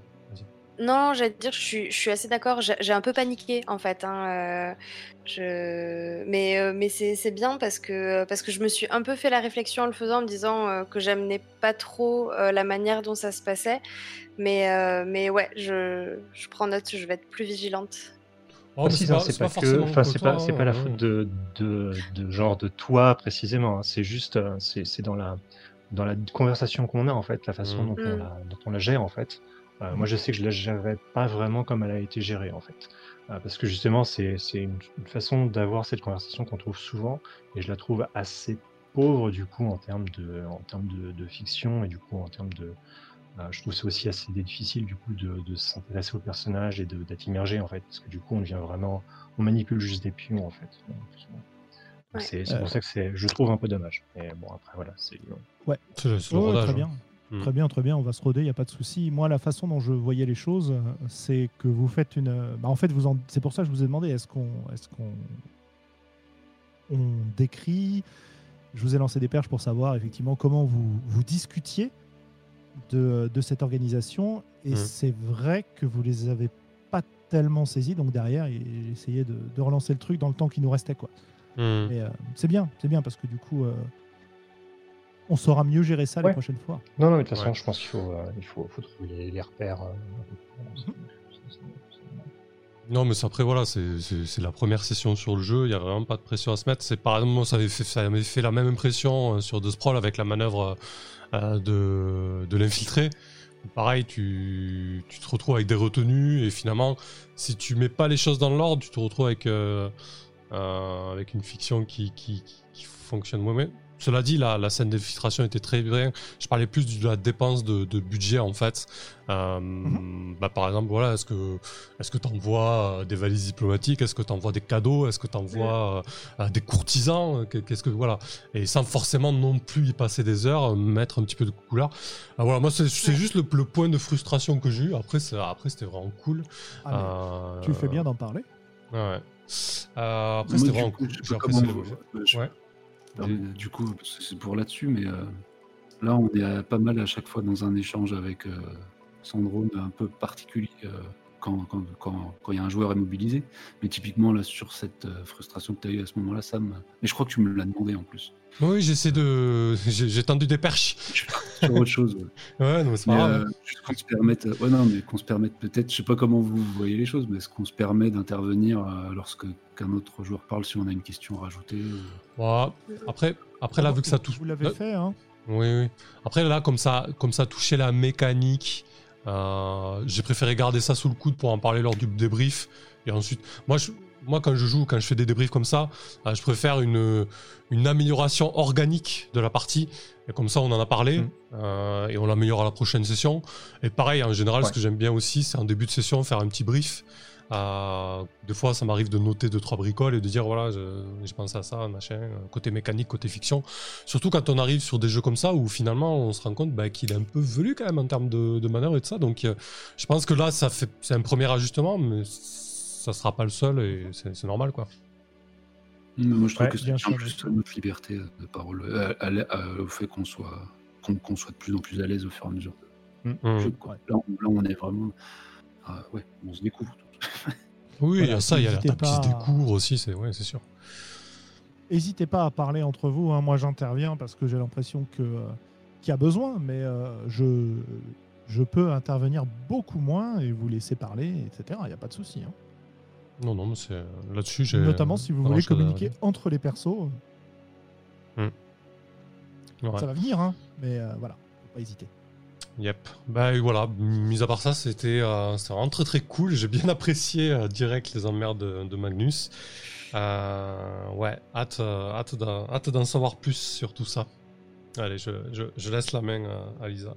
Non, j'allais te dire, je suis, je suis assez d'accord. J'ai un peu paniqué en fait. hein, euh, je... Mais, euh, mais c'est c'est bien parce que, parce que je me suis un peu fait la réflexion en le faisant, en me disant euh, que j'amenais pas trop euh, la manière dont ça se passait. Mais, euh, mais ouais, je, je prends note, je vais être plus vigilante. Oh, Ah si, c'est non, pas, que, enfin, c'est pas, c'est pas la hein, faute de, de, de genre de toi précisément. hein. C'est juste, euh, c'est c'est dans la, dans la conversation qu'on a en fait, la façon Mm. dont, on Mm. la, dont on la gère en fait. Euh, moi, je sais que je la gérerais pas vraiment comme elle a été gérée en fait, Euh, parce que justement, c'est c'est une, une façon d'avoir cette conversation qu'on trouve souvent, et je la trouve assez pauvre du coup en termes de, en termes de, de fiction et du coup en termes de, euh, je trouve c'est aussi assez difficile du coup de, de s'intéresser au personnage et d'être immergé en fait, parce que du coup on devient vraiment, on manipule juste des pions en fait. Ouais. C'est Euh. pour ça que c'est, je trouve un peu dommage. Mais bon après voilà, c'est le Ouais, ouais, rodage. très hein. bien. Mm. Très bien, très bien, on va se roder, il n'y a pas de souci. Moi, la façon dont je voyais les choses, euh, c'est que vous faites une. bah, en fait, vous en... c'est pour ça que je vous ai demandé est-ce qu'on est qu'on on décrit? Je vous ai lancé des perches pour savoir effectivement comment vous, vous discutiez de, de cette organisation. Et Mhm. c'est vrai que vous les avez pas tellement saisis. Donc derrière, j'ai essayé de, de relancer le truc dans le temps qui nous restait. quoi. Mm. Mais euh, c'est bien, c'est bien parce que du coup, euh, on saura mieux gérer ça les Ouais. prochaines fois. non non mais de toute façon Ouais. je pense qu'il faut, euh, il faut, faut trouver les, les repères. Non, mais après, voilà, c'est la première session sur le jeu, il n'y a vraiment pas de pression à se mettre. C'est par exemple, moi, ça avait fait, ça avait fait la même impression sur The Sprawl avec la manœuvre euh, de, l'infiltré. Pareil, tu, tu te retrouves avec des retenues et finalement, si tu mets pas les choses dans l'ordre, tu te retrouves avec, euh, euh, une fiction qui, qui, qui- fonctionne moins. Cela dit, la, la scène d'infiltration était très bien. Je parlais plus de la dépense de, de budget en fait. Euh, bah, par exemple, voilà, est-ce que est-ce que tu envoies des valises diplomatiques? Est-ce que tu envoies des cadeaux? Est-ce que tu envoies des courtisans? Qu'est- Qu'est-ce que voilà Et sans forcément non plus y passer des heures, euh, mettre un petit peu de couleur. Ah, voilà, moi c'est Ouais. juste le, le point de frustration que j'ai eu. Après, après c'était vraiment cool. Ah, Euh, Tu fais bien d'en parler. Ouais. Euh, après, c'était vraiment coup, cool. J'ai apprécié Ouais. Du, coup, c'est pour là-dessus, mais euh, là, on est pas mal à chaque fois dans un échange avec euh, Sandro, un peu particulier euh, quand il y a un joueur immobilisé. Mais typiquement, là, sur cette euh, frustration que tu as eue à ce moment-là, Sam, et je crois que tu me l'as demandé en plus, Oui, j'essaie de. J'ai tendu des perches. sur autre chose. ouais. Ouais, non, mais c'est pas grave. euh, juste qu'on se permette, ouais, non, mais qu'on se permette peut-être, je sais pas comment vous voyez les choses, mais est-ce qu'on se permet d'intervenir euh, lorsque qu'un autre joueur parle si on a une question à rajouter ou- Ouais. Après, après là, vu que ça touche. Vous l'avez Euh, fait, hein Oui, oui. Après, là, comme ça, comme ça touchait la mécanique, euh, j'ai préféré garder ça sous le coude pour en parler lors du débrief. Et ensuite, moi, je, moi quand je joue, quand je fais des débriefs comme ça, euh, je préfère une, une amélioration organique de la partie. Et comme ça, on en a parlé. Mm. euh, et on l'améliore à la prochaine session. Et pareil, en général, ce que j'aime bien aussi, c'est en début de session, faire un petit brief. Euh, des fois, ça m'arrive de noter deux, trois bricoles et de dire voilà, je- j'ai pensé à ça, machin, côté mécanique, côté fiction. Surtout quand on arrive sur des jeux comme ça où finalement on se rend compte bah, qu'il est un peu velu quand même en termes de, de manœuvre et de ça. Donc euh, je pense que là, ça fait, c'est un premier ajustement, mais ça sera pas le seul et c'est, normal quoi. Mais moi, je trouve Ouais, que c'est bien bien sûr, plus sûr. notre liberté de parole, euh, à à- au fait qu'on soit, qu'on, soit de plus en plus à l'aise au fur et à mesure Mm. jeu, quoi. Là, on, là, on est vraiment. ah, ouais, on se découvre. Oui, il y a ça, il y a la pas des à- cours aussi, c'est, ouais, c'est sûr. N'hésitez pas à parler entre vous. hein. Moi, j'interviens parce que j'ai l'impression que euh, qu'il y a besoin, mais euh, je, je peux intervenir beaucoup moins et vous laisser parler, etc. Il n'y a pas de souci. hein. Non, non, mais c'est, là-dessus, j'ai. Notamment si vous voulez communiquer entre les persos. Ouais. Ça va venir, hein, mais euh, voilà, faut pas hésiter. Yep. Bah voilà, mis à part ça, c'était euh, c'était vraiment très très cool. J'ai bien apprécié euh, direct les emmerdes de, de Magnus. Euh, ouais, hâte, euh, hâte, d'en, hâte d'en savoir plus sur tout ça. Allez, je, je, je laisse la main à, à Lisa.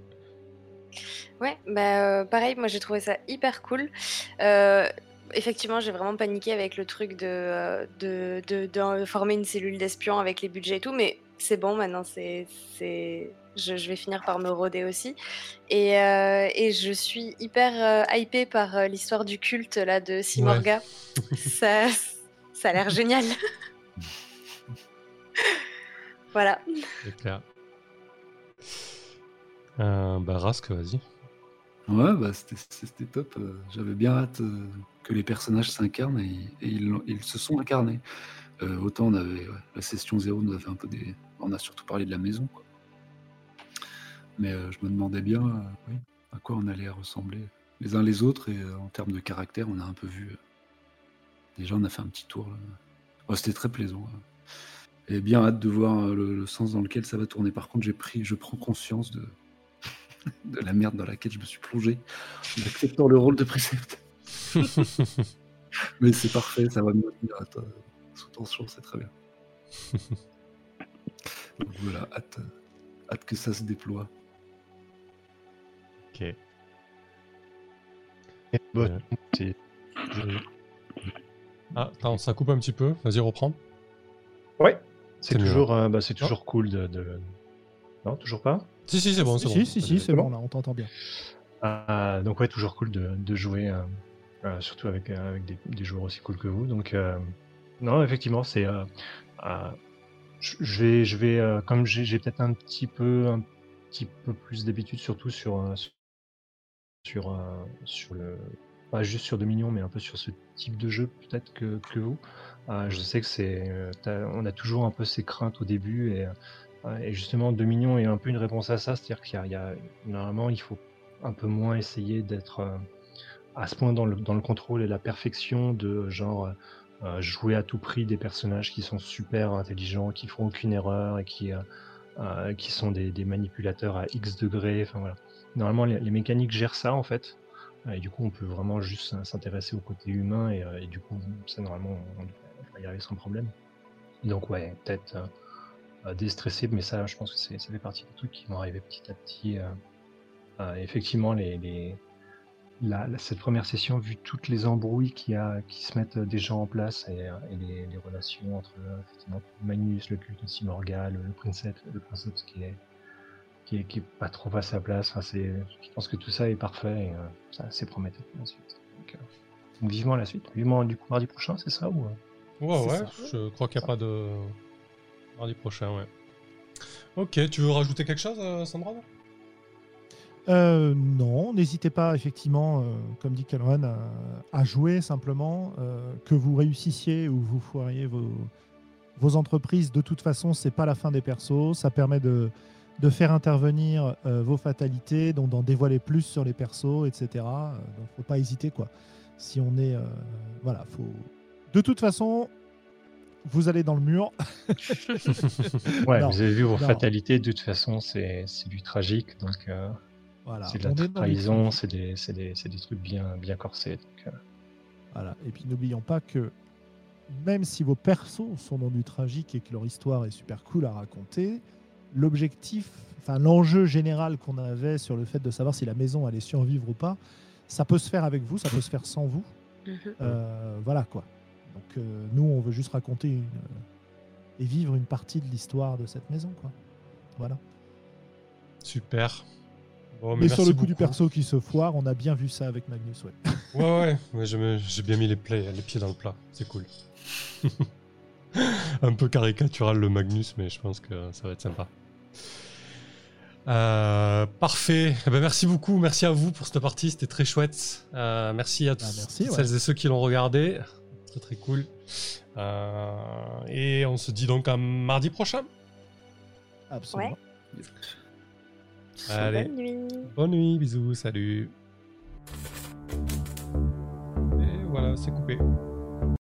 Ouais, bah euh, pareil, moi j'ai trouvé ça hyper cool. Euh, effectivement, j'ai vraiment paniqué avec le truc de, euh, de, de, de former une cellule d'espion avec les budgets et tout, mais c'est bon maintenant, c'est, c'est... Je, je vais finir par me roder aussi. Et, euh, et je suis hyper euh, hypée par euh, l'histoire du culte là, de Simorga. ça, ça a l'air génial. voilà. C'est clair. Euh, bah Rask, vas-y. Ouais, bah, c'était, top. euh, J'avais bien hâte euh, que les personnages s'incarnent et, ils, se sont incarnés. Euh, autant on avait la session 0, nous avait un peu des. On a surtout parlé de la maison. Mais je me demandais bien à quoi on allait ressembler les uns les autres et en termes de caractère, on a un peu vu déjà, on a fait un petit tour. C'était très plaisant. Et bien hâte de voir le, sens dans lequel ça va tourner. Par contre, j'ai pris, je prends conscience de, de la merde dans laquelle je me suis plongé en acceptant le rôle de précepte. Mais c'est parfait, ça va me maintenir sous tension, c'est très bien. Donc voilà, hâte, hâte que ça se déploie. Ok. Bon, Ah, attends, ça coupe un petit peu. Vas-y, reprends. Ouais, c'est toujours, euh, bah, c'est toujours cool de, Non, toujours pas? Si, si, c'est bon, c'est si, bon. Si, si, c'est bon, là, on t'entend bien. Ah, donc ouais, toujours cool de, de jouer, euh, euh, surtout avec, avec des, des, joueurs aussi cool que vous. Donc non, effectivement, c'est... je vais, je vais comme j'ai peut-être un petit peu, un petit peu plus d'habitude, surtout sur, sur, sur le, pas juste sur Dominion, mais un peu sur ce type de jeu peut-être que, que vous. Euh, je sais que c'est, euh, on a toujours un peu ces craintes au début et, euh, et, justement Dominion est un peu une réponse à ça, c'est-à-dire qu'il y, a normalement il faut un peu moins essayer d'être à ce point dans le, contrôle et la perfection de genre jouer à tout prix des personnages qui sont super intelligents, qui font aucune erreur et qui qui sont des, manipulateurs à X degrés. Enfin voilà. Normalement les, mécaniques gèrent ça en fait. Et du coup, on peut vraiment juste s'intéresser au côté humain et, du coup, ça normalement, on, va y arriver sans problème. Donc ouais, peut-être euh, déstressé, mais ça, je pense que ça fait partie des trucs qui vont arriver petit à petit. Euh, euh, effectivement, les, les la, cette première session, vu toutes les embrouilles qui, a, qui se mettent déjà en place et, et les, les, relations entre effectivement, Magnus, le culte de Simorga, le, le prince, le princeps qui est qui est, pas trop à sa place. Enfin, c'est, je pense que tout ça est parfait et euh, ça, c'est prometteur ensuite. Donc, euh, donc, vivement la suite. Vivement du coup mardi prochain, c'est ça ou euh? Ouais, ouais. Je crois qu'il n'y a pas de mardi prochain, ouais. Ok, tu veux rajouter quelque chose, Sandra euh, non, n'hésitez pas effectivement, euh, comme dit Calren, à, jouer simplement. Euh, que vous réussissiez ou vous foiriez vos, entreprises, de toute façon, c'est pas la fin des persos. Ça permet de, faire intervenir euh, vos fatalités, donc d'en dévoiler plus sur les persos, etc. Euh, donc faut pas hésiter quoi. Si on est, euh, voilà, faut. De toute façon, vous allez dans le mur. ouais, vous avez vu vos non. fatalités. De toute façon, c'est du tragique, donc voilà. c'est de la trahison, c'est des, des, des, trucs bien, bien corsés. Donc, voilà. Et puis n'oublions pas que même si vos persos sont dans du tragique et que leur histoire est super cool à raconter, l'objectif, enfin l'enjeu général qu'on avait sur le fait de savoir si la maison allait survivre ou pas, ça peut se faire avec vous, ça peut se faire sans vous. Mhm. Euh, voilà quoi. Donc euh, nous, on veut juste raconter une, euh, et vivre une partie de l'histoire de cette maison, quoi. Voilà. Super. Bon, mais, sur le coup beaucoup. du perso qui se foire, on a bien vu ça avec Magnus, ouais. ouais, ouais, ouais j'ai bien mis les, les pieds dans le plat, c'est cool. Un peu caricatural le Magnus, mais je pense que ça va être sympa. Euh, parfait. Eh ben, merci beaucoup. Merci à vous pour cette partie. C'était très chouette. Euh, merci à tous, ah, merci, celles et ceux qui l'ont regardé. Très très cool. Euh, et on se dit donc à mardi prochain. Absolument. Ouais. Allez. Bonne nuit. Bonne nuit. Bisous. Salut. Et voilà, c'est coupé.